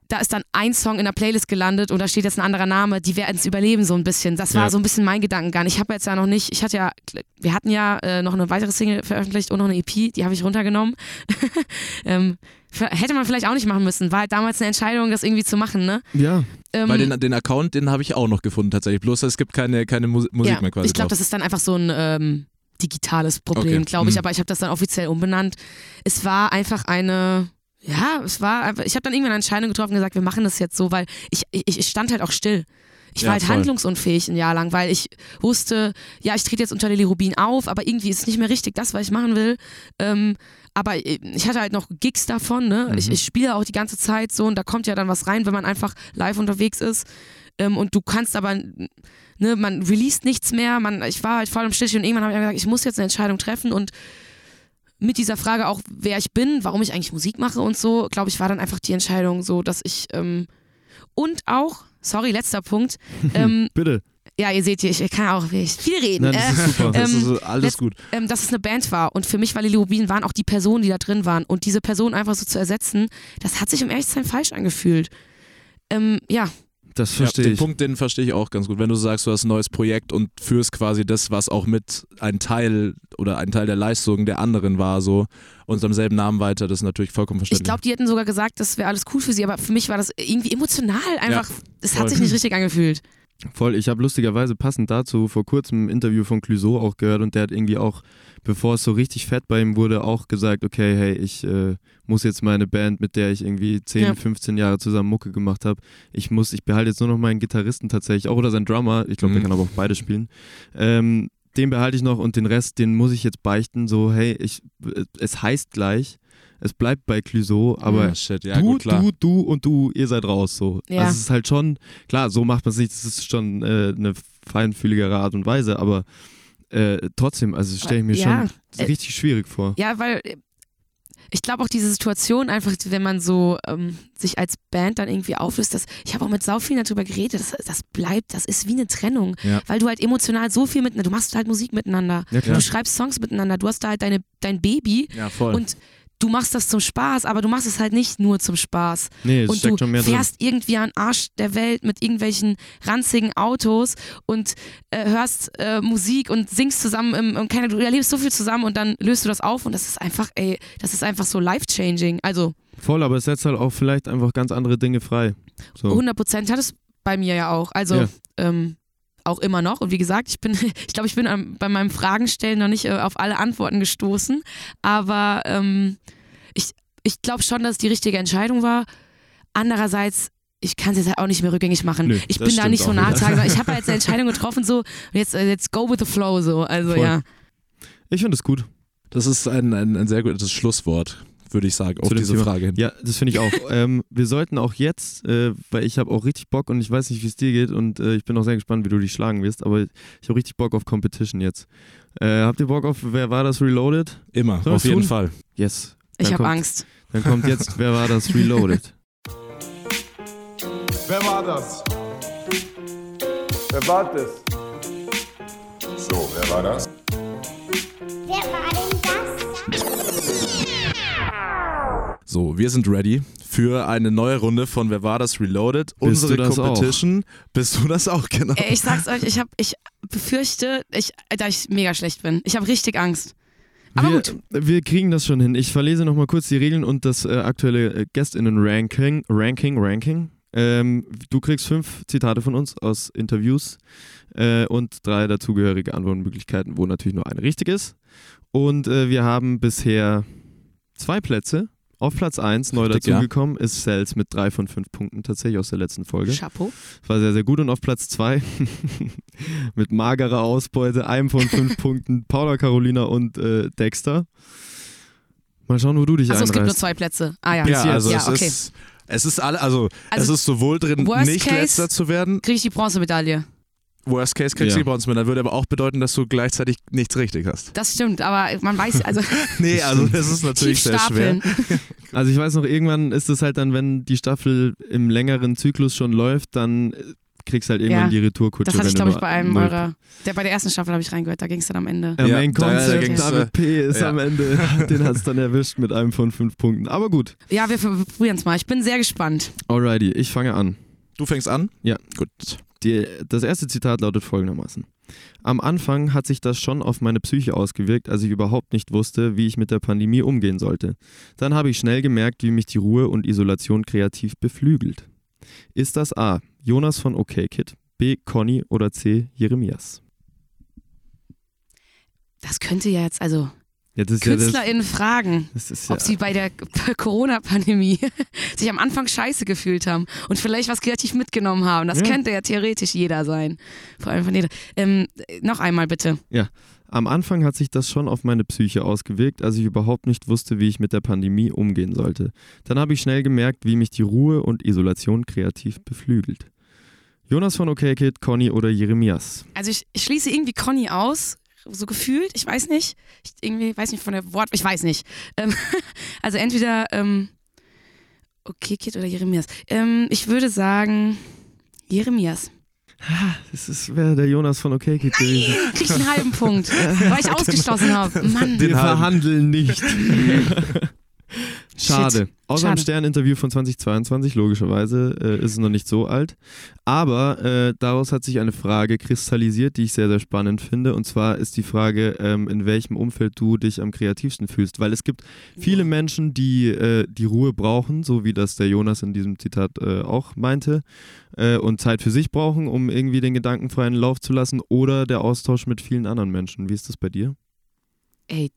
da ist dann ein Song in der Playlist gelandet und da steht jetzt ein anderer Name, die werden es überleben so ein bisschen. Das war Ja. so ein bisschen mein Gedankengang. Ich habe jetzt ja noch nicht, ich hatte ja, wir hatten ja äh, noch eine weitere Single veröffentlicht und noch eine EP, die habe ich runtergenommen. [laughs] ähm, hätte man vielleicht auch nicht machen müssen. War halt damals eine Entscheidung, das irgendwie zu machen, ne? Ja, Ähm, Weil den, den Account, den habe ich auch noch gefunden tatsächlich. Bloß es gibt keine, keine Mus Musik ja, mehr quasi Ich glaube, das ist dann einfach so ein ähm, digitales Problem, Okay. glaube ich. Mhm. Aber ich habe das dann offiziell umbenannt. Es war einfach eine. Ja, es war einfach, ich habe dann irgendwann eine Entscheidung getroffen und gesagt, wir machen das jetzt so, weil ich, ich, ich stand halt auch still. Ich war Ja, halt voll. handlungsunfähig ein Jahr lang, weil ich wusste, ja, ich trete jetzt unter Lily Rubin auf, aber irgendwie ist es nicht mehr richtig das, was ich machen will. Ähm, aber ich hatte halt noch Gigs davon, ne? Ich, ich spiele auch die ganze Zeit so und da kommt ja dann was rein, wenn man einfach live unterwegs ist. Ähm, und du kannst aber, ne, man released nichts mehr. Man, ich war halt voll im Stich und irgendwann habe ich gesagt, ich muss jetzt eine Entscheidung treffen und mit dieser Frage auch, wer ich bin, warum ich eigentlich Musik mache und so, glaube ich, war dann einfach die Entscheidung so, dass ich ähm, und auch, sorry, letzter Punkt, [laughs] ähm, bitte. ja, ihr seht hier, ich kann auch viel reden. Nein, das Äh, ist super. [laughs] das ähm, ist alles gut. ähm, dass es eine Band war. Und für mich war Lili Rubin waren auch die Personen, die da drin waren. Und diese Person einfach so zu ersetzen, das hat sich um ehrlich zu sein falsch angefühlt. Ähm, ja, Das Ja, verstehe den ich. Punkt, den verstehe ich auch ganz gut. Wenn du sagst, du hast ein neues Projekt und führst quasi das, was auch mit ein Teil oder ein Teil der Leistung der anderen war, so und am selben Namen weiter, das ist natürlich vollkommen ich verständlich. glaube, die hätten sogar gesagt, das wäre alles cool für sie, aber für mich war das irgendwie emotional einfach. Es hat voll. sich nicht richtig angefühlt. Voll, ich habe lustigerweise passend dazu vor kurzem ein Interview von Clouseau auch gehört und der hat irgendwie auch, bevor es so richtig fett bei ihm wurde, auch gesagt, okay, hey, ich äh, muss jetzt meine Band, mit der ich irgendwie 10, Ja. 15 Jahre zusammen Mucke gemacht habe, ich muss, ich behalte jetzt nur noch meinen Gitarristen tatsächlich, auch oder seinen Drummer, ich glaube, der Mhm. kann aber auch beide spielen. Ähm, den behalte ich noch und den Rest, den muss ich jetzt beichten. So, hey, ich, es heißt gleich, es bleibt bei Clouseau, aber Ah, shit, ja, du, gut, klar. du, du und du, ihr seid raus. So. Ja. Also es ist halt schon, klar, so macht man es nicht, das ist schon äh, eine feinfühligere Art und Weise, aber äh, trotzdem, also stelle ich mir Ja, schon äh, richtig schwierig vor. Ja, weil äh, ich glaube auch diese Situation einfach, wenn man so ähm, sich als Band dann irgendwie auflöst, das, ich habe auch mit sau vielen darüber geredet, das, das bleibt, das ist wie eine Trennung, Ja. weil du halt emotional so viel miteinander, du machst halt Musik miteinander, Ja, du schreibst Songs miteinander, du hast da halt deine, dein Baby Ja, voll. und du machst das zum Spaß, aber du machst es halt nicht nur zum Spaß. Nee, es und steckt du schon mehr drin. fährst irgendwie an Arsch der Welt mit irgendwelchen ranzigen Autos und äh, hörst äh, Musik und singst zusammen im, und keine, du erlebst so viel zusammen und dann löst du das auf und das ist einfach, ey, das ist einfach so life-changing. Also Voll, aber es setzt halt auch vielleicht einfach ganz andere Dinge frei. So. 100 Prozent hat es bei mir ja auch. Also Ja. ähm, auch immer noch. Und wie gesagt, ich bin, [laughs] ich glaube, ich bin am- bei meinem Fragenstellen noch nicht äh, auf alle Antworten gestoßen. Aber ähm, ich, ich glaube schon, dass es die richtige Entscheidung war. Andererseits, ich kann es jetzt halt auch nicht mehr rückgängig machen. Nö, ich bin da nicht so nachtragend. Ich habe [laughs] jetzt eine Entscheidung getroffen, so, jetzt, äh, jetzt go with the flow, so. Also Voll. ja. Ich finde es gut. Das ist ein, ein, ein sehr gutes Schlusswort, würde ich sagen, auf diese Thema. Frage hin. Ja, das finde ich auch. [laughs] ähm, wir sollten auch jetzt, äh, weil ich habe auch richtig Bock und ich weiß nicht, wie es dir geht und äh, ich bin auch sehr gespannt, wie du dich schlagen wirst, aber ich habe richtig Bock auf Competition jetzt. Äh, habt ihr Bock auf, wer war das Reloaded? Immer, auf jeden tun? Fall. Yes. Ich Dann habe kommt- Angst. Dann kommt jetzt, wer war das Reloaded? [laughs] Wer war das? Wer war das? So, wer war das? Wer war So, wir sind ready für eine neue Runde von Wer war das Reloaded? Bist Unsere du das Competition. Bist du das auch, [laughs] genau? Ey, ich sag's euch, ich, hab, ich befürchte, ich, da ich mega schlecht bin. Ich habe richtig Angst. Aber wir, gut. wir kriegen das schon hin. Ich verlese nochmal kurz die Regeln und das äh, aktuelle äh, GästInnen-Ranking. Ranking, Ranking. Ähm, du kriegst fünf Zitate von uns aus Interviews äh, und drei dazugehörige Antwortmöglichkeiten, wo natürlich nur eine richtig ist. Und äh, wir haben bisher zwei Plätze. Auf Platz 1 neu Richtig, ja. dazugekommen ist Cells mit drei von fünf Punkten tatsächlich aus der letzten Folge. Chapeau. War sehr, sehr gut. Und auf Platz 2 [laughs] mit magerer Ausbeute, einem von fünf [laughs] Punkten, Paula Carolina und äh, Dexter. Mal schauen, wo du dich Achso, es gibt nur zwei Plätze. Ah ja. Ja, also Ja, es okay. ist es ist alle, also, es Also, ist sowohl drin, nicht case- letzter zu werden. Kriege ich die Bronzemedaille. Worst case kriegst Ja. du die Bronzemedaille. Würde aber auch bedeuten, dass du gleichzeitig nichts richtig hast. Das stimmt, aber man weiß, also [laughs] Nee, also das ist natürlich sehr schwer. [laughs] Also ich weiß noch, irgendwann ist es halt dann, wenn die Staffel im längeren Zyklus schon läuft, dann äh, kriegst du halt irgendwann Ja, die Retourkutsche. Das hatte ich, du glaube ich, bei einem null- eurer, der bei der ersten Staffel habe ich reingehört, da ging es dann am Ende. Der Ja, Main da- da Concept, ging's, äh, David P. ist ja. am Ende, [laughs] den hat es dann erwischt mit einem von fünf Punkten. Aber gut, Ja, wir probieren es mal. Ich bin sehr gespannt. alrighty, ich fange an. Du fängst an? Ja. Gut. Die, das erste Zitat lautet folgendermaßen. Am Anfang hat sich das schon auf meine Psyche ausgewirkt, als ich überhaupt nicht wusste, wie ich mit der Pandemie umgehen sollte. Dann habe ich schnell gemerkt, wie mich die Ruhe und Isolation kreativ beflügelt. Ist das A. Jonas von OK Kid, B. Conny oder C. Jeremias? Das könnte ja jetzt, also Ja, ist ja KünstlerInnen fragen, ja, ob sie bei der Corona-Pandemie [laughs] sich am Anfang scheiße gefühlt haben und vielleicht was kreativ mitgenommen haben. Das Ja. könnte ja theoretisch jeder sein. Vor allem von jeder. Ähm, noch einmal bitte. Am Anfang hat sich das schon auf meine Psyche ausgewirkt, als ich überhaupt nicht wusste, wie ich mit der Pandemie umgehen sollte. Dann habe ich schnell gemerkt, wie mich die Ruhe und Isolation kreativ beflügelt. Jonas von OK Kid, Conny oder Jeremias? Also ich, ich schließe irgendwie Conny aus, so gefühlt, ich weiß nicht. Ich irgendwie, weiß nicht von der Wort, ich weiß nicht. Ähm, [laughs] also entweder ähm, okay, Kid oder Jeremias. Ähm, ich würde sagen Jeremias. Das wäre der Jonas von OK Kid gewesen. Krieg einen halben Punkt, weil ich [laughs] ausgeschlossen habe. Mann. Wir verhandeln nicht. [laughs] Schade. Shit. Außer im Schade. Stern-Interview von 2022, logischerweise, äh, ist es noch nicht so alt. Aber äh, daraus hat sich eine Frage kristallisiert, die ich sehr, sehr spannend finde. Und zwar ist die Frage, ähm, in welchem Umfeld du dich am kreativsten fühlst. Weil es gibt viele Menschen, die äh, die Ruhe brauchen, so wie das der Jonas in diesem Zitat äh, auch meinte, äh, und Zeit für sich brauchen, um irgendwie den Gedanken freien Lauf zu lassen oder der Austausch mit vielen anderen Menschen. Wie ist das bei dir? Ey,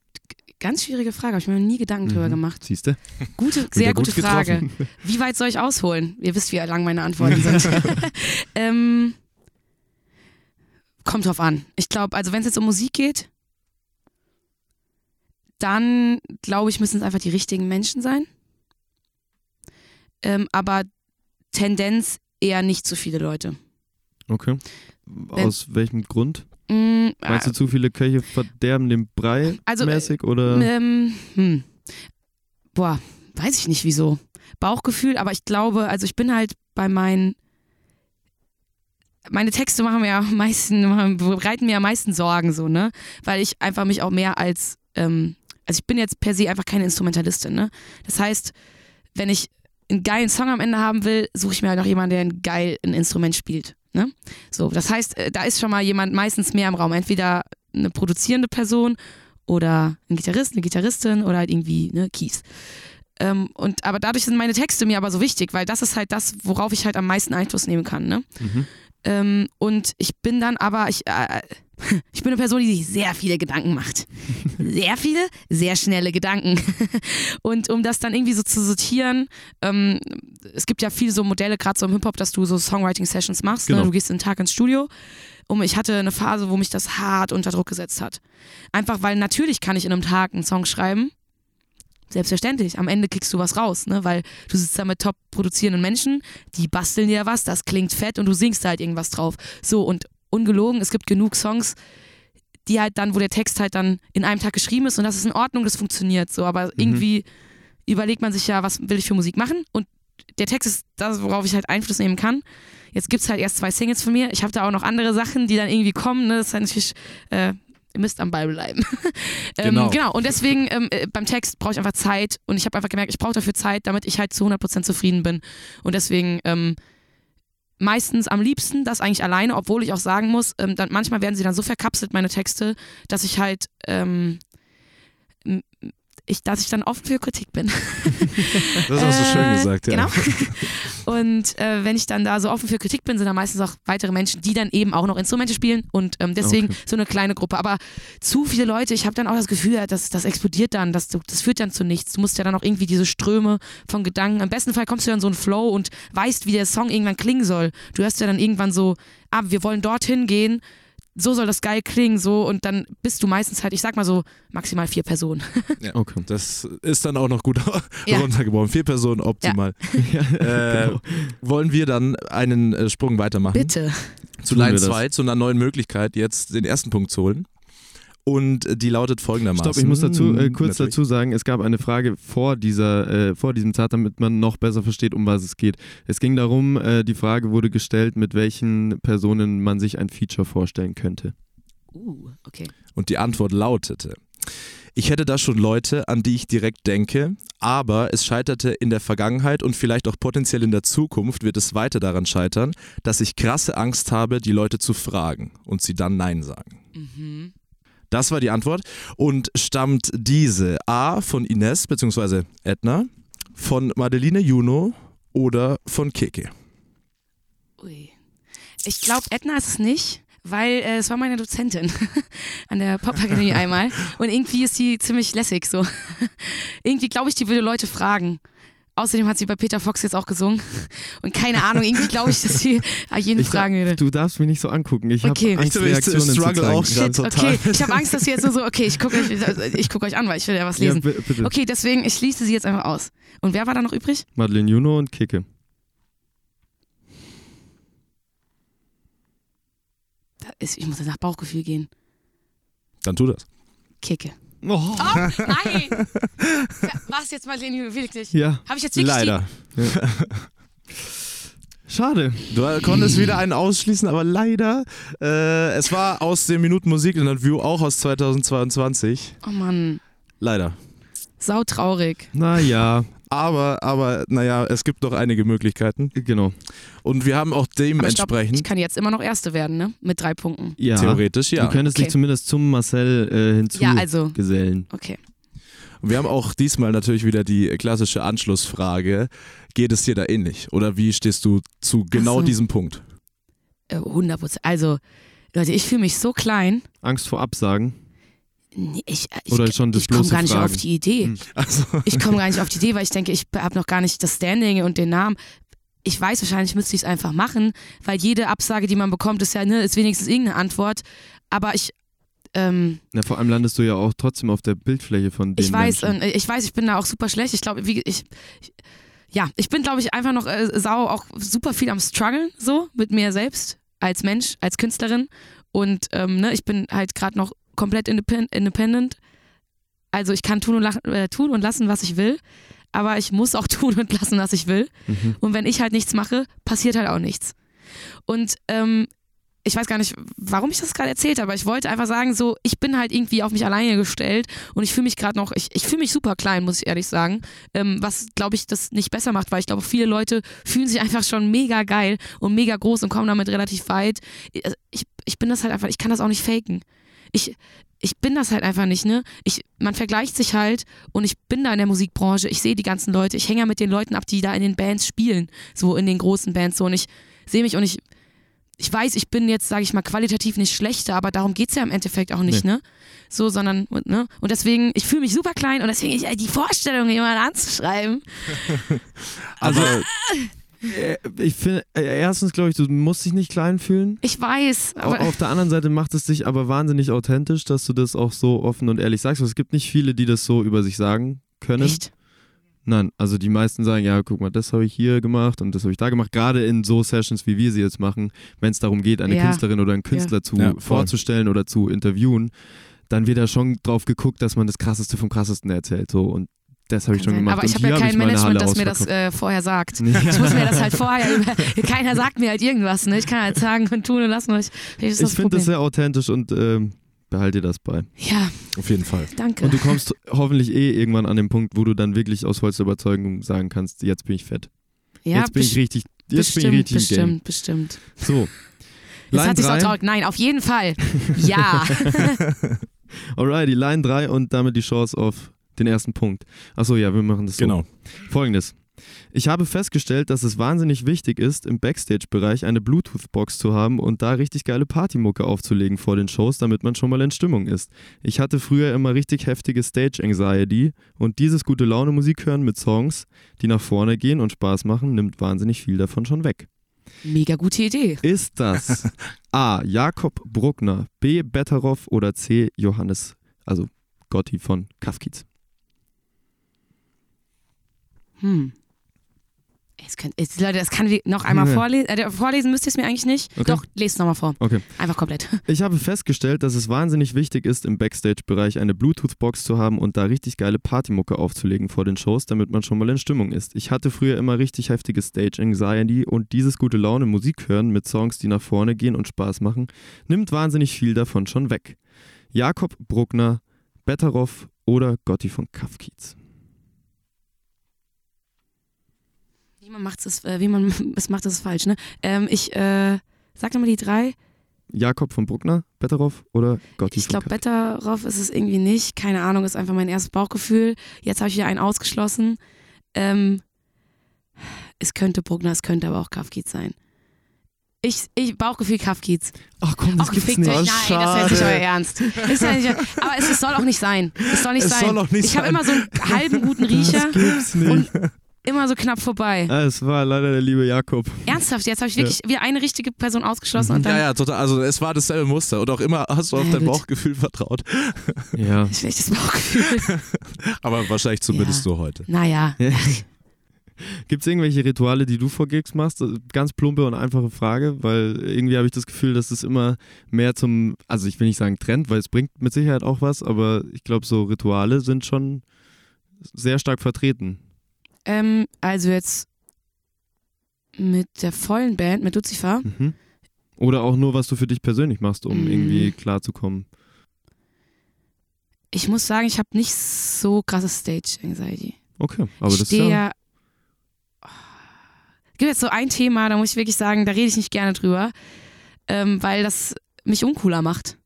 ganz schwierige Frage, habe ich mir noch nie Gedanken drüber Mhm. gemacht. Siehst du? Gute, sehr gut gute Frage. getroffen. Wie weit soll ich ausholen? Ihr wisst, wie lang meine Antworten sind. [laughs] ähm, kommt drauf an. Ich glaube, also wenn es jetzt um Musik geht, dann glaube ich, müssen es einfach die richtigen Menschen sein. Ähm, aber Tendenz eher nicht zu viele Leute. Okay. Aus welchem Grund? Mm, Meinst du, zu viele Köche verderben den Brei Also, mäßig oder? Ähm, hm. Boah, weiß ich nicht wieso. Bauchgefühl, aber ich glaube, also ich bin halt bei meinen. Meine Texte machen mir am meisten, machen- [laughs] bereiten mir am meisten Sorgen, so, ne? Weil ich einfach mich auch mehr als. Ähm, also ich bin jetzt per se einfach keine Instrumentalistin, ne? Das heißt, wenn ich einen geilen Song am Ende haben will, suche ich mir halt noch jemanden, der ein geil ein Instrument spielt. Ne? So, das heißt, äh, da ist schon mal jemand meistens mehr im Raum. Entweder eine produzierende Person oder ein Gitarrist, eine Gitarristin oder halt irgendwie ne, Keys. Ähm, und aber dadurch sind meine Texte mir aber so wichtig, weil das ist halt das, worauf ich halt am meisten Einfluss nehmen kann. Ne? Mhm. Ähm, und ich bin dann aber, ich, äh, [laughs] ich bin eine Person, die sich sehr viele Gedanken macht. [laughs] Sehr viele, sehr schnelle Gedanken. [laughs] Und um das dann irgendwie so zu sortieren, ähm, es gibt ja viele so Modelle, gerade so im Hip-Hop, dass du so Songwriting-Sessions machst. Genau. Ne? Du gehst einen Tag ins Studio. Und ich hatte eine Phase, wo mich das hart unter Druck gesetzt hat. Einfach weil natürlich kann ich in einem Tag einen Song schreiben. Selbstverständlich. Am Ende kriegst du was raus, ne? Weil du sitzt da mit top produzierenden Menschen, die basteln dir was, das klingt fett und du singst da halt irgendwas drauf. So, und ungelogen, es gibt genug Songs, die halt dann, wo der Text halt dann in einem Tag geschrieben ist und das ist in Ordnung, das funktioniert so. Aber irgendwie überlegt man sich ja, was will ich für Musik machen? Und der Text ist das, worauf ich halt Einfluss nehmen kann. Jetzt gibt es halt erst zwei Singles von mir. Ich habe da auch noch andere Sachen, die dann irgendwie kommen. Ne? Das ist halt natürlich, äh, ihr müsst am Ball bleiben. [laughs] ähm, Genau. genau. Und deswegen ähm, äh, beim Text brauche ich einfach Zeit und ich habe einfach gemerkt, ich brauche dafür Zeit, damit ich halt zu 100% zufrieden bin. Und deswegen ähm, meistens am liebsten das eigentlich alleine, obwohl ich auch sagen muss, ähm, dann, manchmal werden sie dann so verkapselt, meine Texte, dass ich halt, ähm, ich, dass ich dann oft für Kritik bin. [laughs] Das hast du schön Äh, gesagt, ja. Genau. [laughs] Und äh, wenn ich dann da so offen für Kritik bin, sind da meistens auch weitere Menschen, die dann eben auch noch Instrumente spielen und ähm, deswegen Okay. so eine kleine Gruppe. Aber zu viele Leute, ich habe dann auch das Gefühl, dass das explodiert dann, das, das führt dann zu nichts. Du musst ja dann auch irgendwie diese Ströme von Gedanken, im besten Fall kommst du dann so einen Flow und weißt, wie der Song irgendwann klingen soll. Du hörst ja dann irgendwann so, ah, wir wollen dorthin gehen, so soll das geil klingen, so und dann bist du meistens halt, ich sag mal so, maximal vier Personen. [laughs] Ja. Okay. Das ist dann auch noch gut [laughs] Ja. runtergebrochen. Vier Personen optimal. [laughs] Äh, Genau. Wollen wir dann einen äh, Sprung weitermachen? Bitte. Zu Line wir das. 2, zu einer neuen Möglichkeit, jetzt den ersten Punkt zu holen. Und die lautet folgendermaßen. Stopp, ich muss dazu äh, kurz Natürlich. dazu sagen, es gab eine Frage vor dieser, äh, vor diesem Zart, damit man noch besser versteht, um was es geht. Es ging darum, äh, die Frage wurde gestellt, mit welchen Personen man sich ein Feature vorstellen könnte. Uh, okay. Und die Antwort lautete: Ich hätte da schon Leute, an die ich direkt denke, aber es scheiterte in der Vergangenheit und vielleicht auch potenziell in der Zukunft wird es weiter daran scheitern, dass ich krasse Angst habe, die Leute zu fragen und sie dann Nein sagen. Mhm. Das war die Antwort und stammt diese A von Ines bzw. Edna, von Madeline Juno oder von Keke. Ui. Ich glaube, Edna ist es nicht, weil äh, es war meine Dozentin [laughs] an der Popakademie [laughs] einmal. Und irgendwie ist sie ziemlich lässig so. [laughs] irgendwie glaube ich, die würde Leute fragen. Außerdem hat sie bei Peter Fox jetzt auch gesungen. Und keine Ahnung, irgendwie glaube ich, dass sie [laughs] jeden Ich fragen würde. Du darfst mich nicht so angucken. Ich Okay. habe Angst, Ich- ich Reaktionen zu struggle zeigen. auch Shit, okay. Ich habe Angst, dass sie jetzt nur so, okay, ich gucke euch, ich guck euch an, weil ich will ja was Ja, lesen. bitte. Okay, deswegen, ich schließe sie jetzt einfach aus. Und wer war da noch übrig? Madeleine Juno und Kicke. Da ist, ich muss jetzt nach Bauchgefühl gehen. Dann tu das. Kicke. Oh. Oh, nein! [laughs] Was jetzt mal, Leni, wirklich? Ja, Habe ich jetzt wirklich Leider. [laughs] schade. Du konntest wieder einen ausschließen, aber leider. Äh, es war aus dem Minuten Musik Interview auch aus 2022. Die, oh Mann, Leider. sautraurig. Naja, Aber, aber, naja, es gibt noch einige Möglichkeiten. genau. Und wir haben auch Aber ich, ich dementsprechend, kann jetzt immer noch Erste werden, ne? Mit drei Punkten. Ja, theoretisch, ja. du könntest Okay. dich zumindest zum Marcel äh, Ja, also, hinzugesellen. okay. Wir haben auch diesmal natürlich wieder die klassische Anschlussfrage. Geht es dir da ähnlich? Oder wie stehst du zu genau so. diesem Punkt? Äh, 100 Prozent. Also, Leute, ich fühle mich so klein. Angst vor Absagen. Ich ich, Oder schon das ich komme gar nicht Fragen. auf die Idee. Hm. Also, Ich komme gar nicht auf die Idee, weil ich denke, ich habe noch gar nicht das Standing und den Namen. ich weiß, wahrscheinlich müsste ich es einfach machen, weil jede Absage, die man bekommt, ist ja, ne, ist wenigstens irgendeine Antwort. Aber ich, ähm, Na, vor allem landest du ja auch trotzdem auf der Bildfläche von den ich weiß, Menschen. äh, ich weiß, ich bin da auch super schlecht. Ich glaube, wie ich, ich ja, ich bin, glaube ich, einfach noch äh, sau auch super viel am struggeln so mit mir selbst als Mensch, als Künstlerin und ähm, ne, ich bin halt gerade noch komplett independ independent. Also ich kann tun und, äh, tun und lassen, was ich will, aber ich muss auch [laughs] tun und lassen, was ich will. Mhm. Und wenn ich halt nichts mache, passiert halt auch nichts. Und ähm, ich weiß gar nicht, warum ich das gerade erzählt habe, aber ich wollte einfach sagen, so, ich bin halt irgendwie auf mich alleine gestellt und ich fühle mich gerade noch, ich, ich fühle mich super klein, muss ich ehrlich sagen. Ähm, was, glaube ich, das nicht besser macht, weil ich glaube, viele Leute fühlen sich einfach schon mega geil und mega groß und kommen damit relativ weit. Ich, ich bin das halt einfach, ich kann das auch nicht faken. Ich, ich bin das halt einfach nicht, ne? Ich, man vergleicht sich halt und ich bin da in der Musikbranche, ich sehe die ganzen Leute, ich hänge ja mit den Leuten ab, die da in den Bands spielen, so in den großen Bands so und ich sehe mich und ich, ich weiß, ich bin jetzt, sage ich mal, qualitativ nicht schlechter, aber darum geht's ja im Endeffekt auch nicht, ne? So, sondern, ne? Und deswegen, ich fühle mich super klein und deswegen ich, die Vorstellung, jemanden anzuschreiben. [laughs] Also, Äh, [laughs] Ich finde, äh, erstens glaube ich, du musst dich nicht klein fühlen. Ich weiß, aber Auf der anderen Seite macht es dich aber wahnsinnig authentisch, dass du das auch so offen und ehrlich sagst. Es gibt nicht viele, die das so über sich sagen können. echt. Nein, also die meisten sagen, ja, guck mal, das habe ich hier gemacht und das habe ich da gemacht. Gerade in so Sessions, wie wir sie jetzt machen, wenn es darum geht, eine Ja. Künstlerin oder einen Künstler zu Ja, vorzustellen oder zu interviewen, dann wird da schon drauf geguckt, dass man das Krasseste vom Krassesten erzählt. So und das habe ich schon gemacht. aber ich habe ja kein meine Management, das mir das äh, vorher sagt. Ja. Ich muss mir das halt vorher über. [laughs] [laughs] Keiner sagt mir halt irgendwas, ne? Ich kann halt sagen und tun und lassen, ich. Das Ich das finde das sehr authentisch und ähm, behalte dir das bei. Ja, auf jeden Fall. danke. Und du kommst hoffentlich eh irgendwann an den Punkt, wo du dann wirklich aus vollster Überzeugung sagen kannst, jetzt bin ich fett. ja, jetzt bin ich richtig, jetzt bestimmt, bin ich richtig bestimmt, bestimmt. So. Jetzt Line hat sich auch drei. traurig. Nein, auf jeden Fall. [laughs] Ja. Alrighty, Line 3 und damit die Chance auf den ersten Punkt. Achso, ja, wir machen das so. Genau. Folgendes. Ich habe festgestellt, dass es wahnsinnig wichtig ist, im Backstage-Bereich eine Bluetooth-Box zu haben und da richtig geile Partymucke aufzulegen vor den Shows, damit man schon mal in Stimmung ist. Ich hatte früher immer richtig heftige Stage-Anxiety und dieses gute Laune-Musik hören mit Songs, die nach vorne gehen und Spaß machen, nimmt wahnsinnig viel davon schon weg. Mega gute Idee. Ist das [laughs] A. Jakob Bruckner, B. Betteroff oder C. Johannes, also Gotti von Kafkiz? Hm. Es könnt, es, Leute, das kann ich noch einmal Ja. vorlesen. Äh, vorlesen müsst ihr es mir eigentlich nicht. Okay. Doch, lest es nochmal vor. Okay. Einfach komplett. [laughs] Ich habe festgestellt, dass es wahnsinnig wichtig ist, im Backstage-Bereich eine Bluetooth-Box zu haben und da richtig geile Partymucke aufzulegen vor den Shows, damit man schon mal in Stimmung ist. Ich hatte früher immer richtig heftige Stage-Anxiety und dieses gute Laune Musik hören mit Songs, die nach vorne gehen und Spaß machen, nimmt wahnsinnig viel davon schon weg. Jakob Bruckner, Betteroff oder Gotti von Kafkiz? Wie man macht es, äh, wie man [laughs] es macht, ist falsch, ne? Ähm, ich, äh, sag nochmal die drei. Jakob von Bruckner, Betteroff oder Gotti Ich glaube? Betteroff ist es irgendwie nicht. Keine Ahnung, ist einfach mein erstes Bauchgefühl. Jetzt habe ich wieder einen ausgeschlossen. Ähm, es könnte Bruckner, es könnte aber auch Kafkiz sein. Ich, ich Bauchgefühl Kafkiz. Ach komm, das Ach, gibt's nicht. Nein, das wäre nicht schade. euer Ernst. Ist ja nicht, aber es, es soll auch nicht sein. Es soll nicht Es sein. soll nicht ich habe immer so einen halben guten Riecher Das gibt's nicht. und immer so knapp vorbei. Ah, es war leider der liebe Jakob. Ernsthaft, jetzt habe ich wirklich wieder eine richtige Person ausgeschlossen und dann Ja, ja, total. Also es war dasselbe Muster und auch immer hast du auf Ja, dein gut. Bauchgefühl vertraut. Ja. schlechtes Bauchgefühl. [laughs] Aber wahrscheinlich zumindest Ja. nur heute. naja, [laughs] Gibt es irgendwelche Rituale, die du vor Gigs machst? Ganz plumpe und einfache Frage, weil irgendwie habe ich das Gefühl, dass es immer mehr zum, also ich will nicht sagen Trend, weil es bringt mit Sicherheit auch was, aber ich glaube, so Rituale sind schon sehr stark vertreten. Ähm, also jetzt mit der vollen Band, mit Lucifer. Mhm. Oder auch nur, was du für dich persönlich machst, um Mhm. irgendwie klarzukommen. Ich muss sagen, ich habe nicht so krasses Stage-Anxiety. Okay, aber ich das ist ja. Es gibt jetzt so ein Thema, da muss ich wirklich sagen, da rede ich nicht gerne drüber, ähm, weil das mich uncooler macht.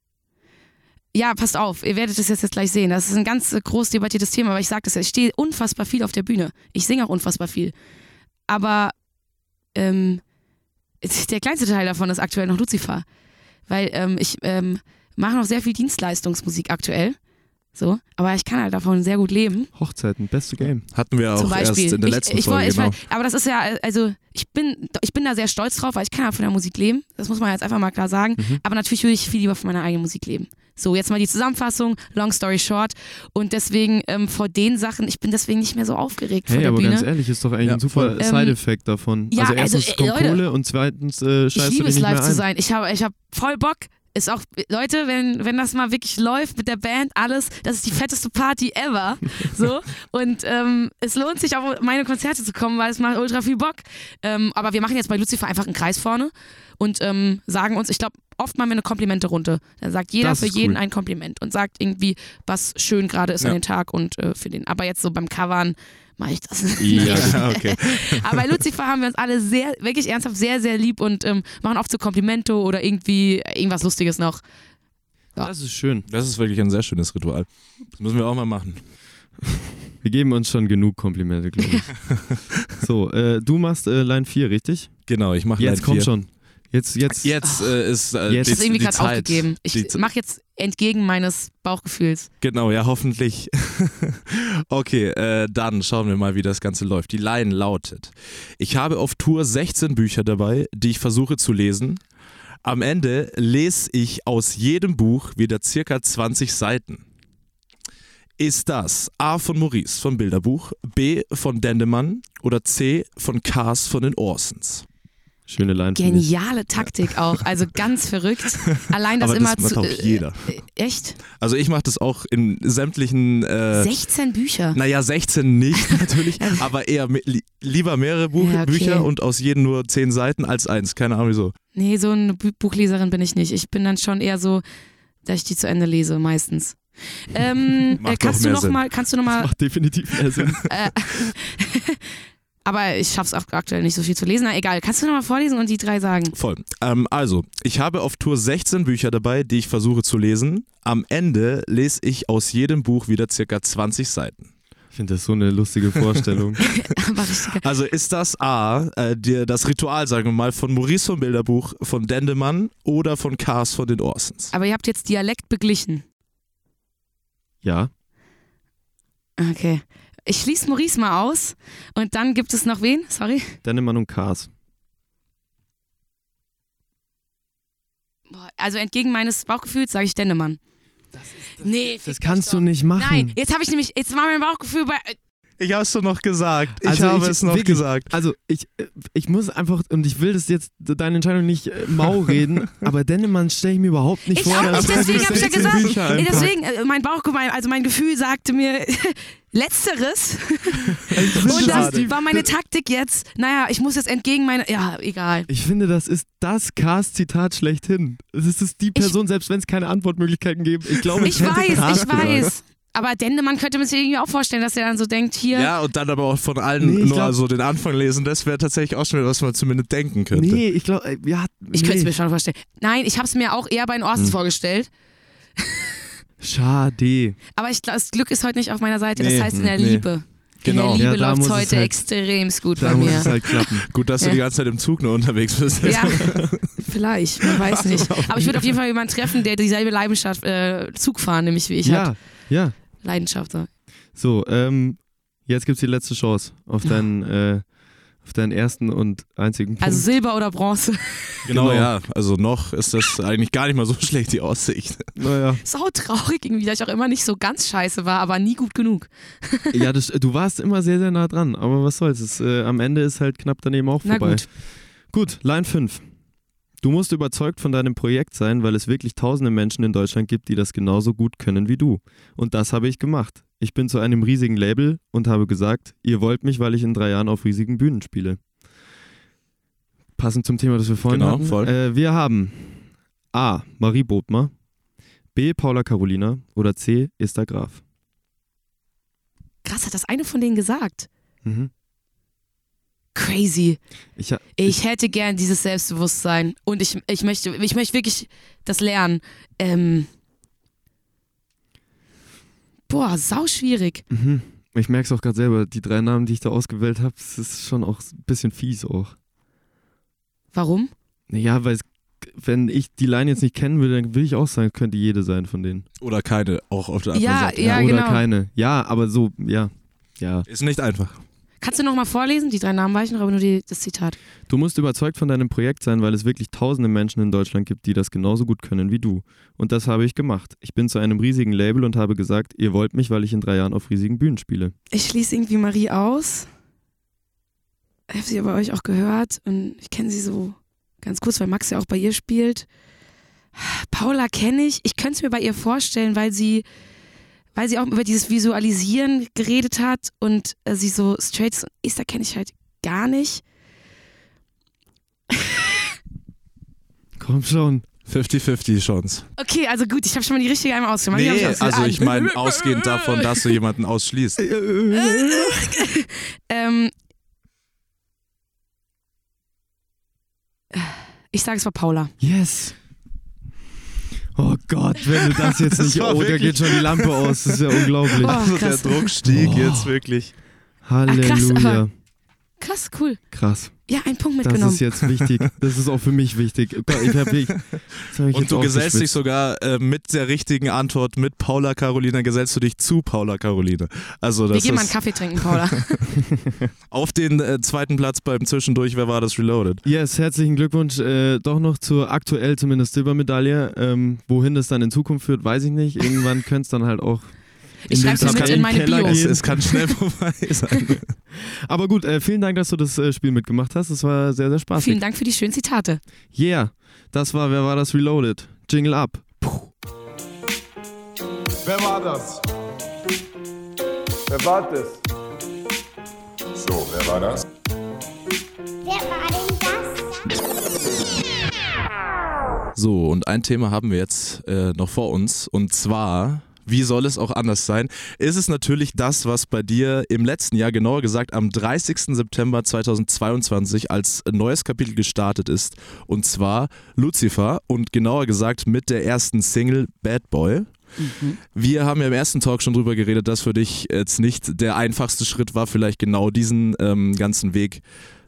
Ja, passt auf, ihr werdet das jetzt, jetzt gleich sehen. Das ist ein ganz äh, groß debattiertes Thema, aber ich sage das ja, ich stehe unfassbar viel auf der Bühne. Ich singe auch unfassbar viel. Aber ähm, [laughs] der kleinste Teil davon ist aktuell noch Lucifer. Weil ähm, ich ähm, mache noch sehr viel Dienstleistungsmusik aktuell. So, aber ich kann halt davon sehr gut leben. Hochzeiten, beste Game. Hatten wir auch erst Beispiel. in der ich, letzten ich, Folge, ich, genau. Aber das ist ja, also ich bin, ich bin da sehr stolz drauf, weil ich kann ja von der Musik leben. Das muss man jetzt einfach mal klar sagen. Mhm. Aber natürlich will ich viel lieber von meiner eigenen Musik leben. So, jetzt mal die Zusammenfassung, long story short. Und deswegen ähm, vor den Sachen, ich bin deswegen nicht mehr so aufgeregt vor Hey, der aber Bühne. ganz ehrlich, ist doch eigentlich Ja, ein super. Ähm, Side-Effekt davon. ja, also also, erstens äh, kommt Leute, Kohle und zweitens äh, ich scheißt du liebe es nicht live mehr zu ein. sein. Ich habe ich hab voll Bock. Ist auch, Leute, wenn, wenn das mal wirklich läuft mit der Band, alles, das ist die fetteste Party ever. [laughs] So. Und ähm, es lohnt sich auf meine Konzerte zu kommen, weil es macht ultra viel Bock. Ähm, aber wir machen jetzt bei Lucifer einfach einen Kreis vorne und ähm, sagen uns, ich glaube, oft machen wir eine Komplimente-Runde. Da sagt jeder für jeden cool. ein Kompliment und sagt irgendwie, was schön gerade ist Ja. an den Tag und äh, für den. Aber jetzt so beim Covern mache ich das nicht. Ja, [laughs] okay. [laughs] Aber bei Lucifer haben wir uns alle sehr, wirklich ernsthaft sehr, sehr lieb und ähm, machen oft so Komplimento oder irgendwie irgendwas Lustiges noch. Ja. Das ist schön. Das ist wirklich ein sehr schönes Ritual. Das müssen wir auch mal machen. [laughs] Wir geben uns schon genug Komplimente, glaube ich. so, äh, du machst äh, Line 4, richtig? Genau, ich mache Jetzt komm schon. Jetzt, jetzt. Jetzt äh, ist äh, Jetzt. Ich habe irgendwie gerade aufgegeben. Ich mache jetzt entgegen meines Bauchgefühls. Genau, ja, hoffentlich. [laughs] okay, äh, dann schauen wir mal, wie das Ganze läuft. Die Line lautet: Ich habe auf Tour 16 Bücher dabei, die ich versuche zu lesen. Am Ende lese ich aus jedem Buch wieder circa 20 Seiten. Ist das A von Maurice von Bilderbuch, B von Dendemann oder C von Cars von den Orsons? Schöne Line. Geniale Taktik auch. Also ganz [laughs] verrückt. Allein das Aber immer das zu. macht auch jeder. Äh, echt? Also ich mache das auch in sämtlichen äh, 16 Bücher. Naja, 16 nicht [laughs] natürlich, aber eher li lieber mehrere Buch Ja, okay. Bücher und aus jedem nur 10 Seiten als eins. Keine Ahnung wieso. Nee, so eine Bu- Buchleserin bin ich nicht. Ich bin dann schon eher so, dass ich die zu Ende lese, meistens. Ähm, [laughs] Macht äh, kannst du noch Sinn. mal, kannst du noch mal, Macht definitiv mehr Sinn. äh, aber ich schaff's auch aktuell nicht so viel zu lesen. Na egal, kannst du noch mal vorlesen und die drei sagen? Voll. Ähm, also, ich habe auf Tour 16 Bücher dabei, die ich versuche zu lesen. Am Ende lese ich aus jedem Buch wieder circa 20 Seiten. Ich finde das so eine lustige Vorstellung. [laughs] Also ist das A, äh, dir das Ritual, sagen wir mal, von Maurice vom Bilderbuch, von Dendemann oder von Cars von den Orsons? Aber ihr habt jetzt Dialekt beglichen. ja. Okay. Ich schließe Maurice mal aus und dann gibt es noch wen? Sorry. Dennemann und Cars. Boah, Also entgegen meines Bauchgefühls sage ich Dennemann. nee, Das fick kannst euch du nicht machen. Nein, jetzt habe ich nämlich, jetzt war mein Bauchgefühl bei. Ich habe es doch noch gesagt. Ich Also habe ich- es noch wirklich, gesagt. Also ich, ich muss einfach, und ich will das jetzt, deine Entscheidung nicht äh, mau [laughs] reden, aber Dennemann stelle ich mir überhaupt nicht Ich vor. auch nicht, deswegen habe ich ja 16 gesagt. Nee, deswegen, äh, mein Bauch, mein- also mein Gefühl sagte mir [laughs] Letzteres. [laughs] Ich Und das war meine Taktik jetzt. Naja, ich muss jetzt entgegen meine. Ja, egal. Ich finde, das ist das Cars-Zitat schlechthin. Es ist die Person, selbst wenn es keine Antwortmöglichkeiten gibt. Ich glaube, Ich hätte weiß, ich gesagt. weiß. Aber Dendemann könnte man sich irgendwie auch vorstellen, dass er dann so denkt, hier. Ja, und dann aber auch von allen Nee, ich nur glaub- also den Anfang lesen, das wäre tatsächlich auch schon wieder, was man zumindest denken könnte. Nee, ich glaube, ja. Ich könnte es nee. mir schon vorstellen. Nein, ich habe es mir auch eher bei den Hm. Orsons vorgestellt. Schade. Aber ich glaube, das Glück ist heute nicht auf meiner Seite. Das Nee, heißt in der nee. Liebe. Genau. In der Ja, Liebe da läuft heute halt- extremst gut bei muss mir. es halt klappen. [laughs] Gut, dass du Ja. die ganze Zeit im Zug nur unterwegs bist. Ja, vielleicht, man weiß [laughs] nicht. Aber ich würde auf jeden Fall jemanden treffen, der dieselbe Leidenschaft, äh, Zug fahren, nämlich wie ich hat. ja, ja. Leidenschaft. So. So, ähm, jetzt gibt's die letzte Chance auf [laughs] deinen, äh, auf deinen ersten und einzigen Punkt. Also Silber oder Bronze. Genau, [laughs] Genau. ja. Also noch ist das eigentlich gar nicht mal so [laughs] schlecht, die Aussicht. naja. Sau traurig irgendwie, dass ich auch immer nicht so ganz scheiße war, aber nie gut genug. [laughs] Ja, das, du warst immer sehr, sehr nah dran, aber was soll's. Es, äh, am Ende ist halt knapp daneben auch Na vorbei. gut. Gut, Line 5. Du musst überzeugt von deinem Projekt sein, weil es wirklich tausende Menschen in Deutschland gibt, die das genauso gut können wie du. Und das habe ich gemacht. Ich bin zu einem riesigen Label und habe gesagt, ihr wollt mich, weil ich in drei Jahren auf riesigen Bühnen spiele. Passend zum Thema, das wir vorhin Genau, hatten. voll. Äh, wir haben A. Marie Bodmer, B. Paula Carolina oder C. Esther Graf. Krass, hat das eine von denen gesagt. Mhm. Crazy. Ich, ha- Ich hätte gern dieses Selbstbewusstsein und ich, ich, möchte, ich möchte wirklich das lernen. Ähm, boah, sau schwierig. Mhm. Ich merke es auch gerade selber, die drei Namen, die ich da ausgewählt habe, das ist schon auch ein bisschen fies auch. Warum? Naja, weil es wenn ich die Line jetzt nicht kennen würde, dann würde ich auch sagen, könnte jede sein von denen. Oder keine, auch auf der anderen Ja, Seite. ja, Oder genau. keine. Ja, aber so, ja. Ja. Ist nicht einfach. Kannst du nochmal vorlesen? Die drei Namen weiß ich noch, aber nur die, das Zitat. Du musst überzeugt von deinem Projekt sein, weil es wirklich tausende Menschen in Deutschland gibt, die das genauso gut können wie du. Und das habe ich gemacht. Ich bin zu einem riesigen Label und habe gesagt, ihr wollt mich, weil ich in drei Jahren auf riesigen Bühnen spiele. Ich schließe irgendwie Marie aus. Ich habe sie ja bei euch auch gehört und ich kenne sie so ganz kurz, weil Max ja auch bei ihr spielt. Paula kenne ich. Ich könnte es mir bei ihr vorstellen, weil sie, weil sie auch über dieses Visualisieren geredet hat und äh, sie so straight ist. Und Esther kenne ich halt gar nicht. Komm schon. 50-50 Chance. Okay, also gut, ich habe schon mal die richtige einmal ausgemacht. Nee, ich ausge- also ich meine, ausgehend davon, dass du jemanden ausschließt. [laughs] Ähm, ich sage, es war Paula. Yes. Oh Gott, wenn du das jetzt [laughs] Das nicht. Oh, da geht schon die Lampe aus. Das ist ja [laughs] unglaublich. Oh, Also der krass. Druck stieg Oh. jetzt wirklich. Halleluja. krass, aber- Krass, cool. Krass. Ja, ein Punkt Das mitgenommen. ist jetzt wichtig. Das ist auch für mich wichtig. Ich hab das ich Und du gesellst dich sogar äh, mit der richtigen Antwort mit Paula Carolina, gesellst du dich zu Paula Caroline. Also Wir das gehen mal einen Kaffee trinken, Paula. [laughs] [laughs] auf den äh, zweiten Platz beim Zwischendurch, wer war das Reloaded? Yes, herzlichen Glückwunsch. Äh, doch noch zur aktuell zumindest Silbermedaille. Ähm, wohin das dann in Zukunft führt, weiß ich nicht. Irgendwann [laughs] könnte es dann halt auch. Ich den schreib's mir mit in meine Tabellenkeller Bio. Es, es kann schnell [laughs] vorbei sein. Aber gut, äh, vielen Dank, dass du das äh, Spiel mitgemacht hast. Es war sehr, sehr spaßig. Vielen Dank für die schönen Zitate. Yeah, das war Wer war das Reloaded? Jingle up. Wer war das? Wer war das? So, wer war das? Wer war denn das? So, und ein Thema haben wir jetzt äh, noch vor uns. Und zwar, wie soll es auch anders sein, ist es natürlich das, was bei dir im letzten Jahr, genauer gesagt am 30. September 2022 als neues Kapitel gestartet ist. Und zwar Lucifer und genauer gesagt mit der ersten Single Bad Boy. Wir haben ja im ersten Talk schon drüber geredet, dass für dich jetzt nicht der einfachste Schritt war, vielleicht genau diesen ähm, ganzen Weg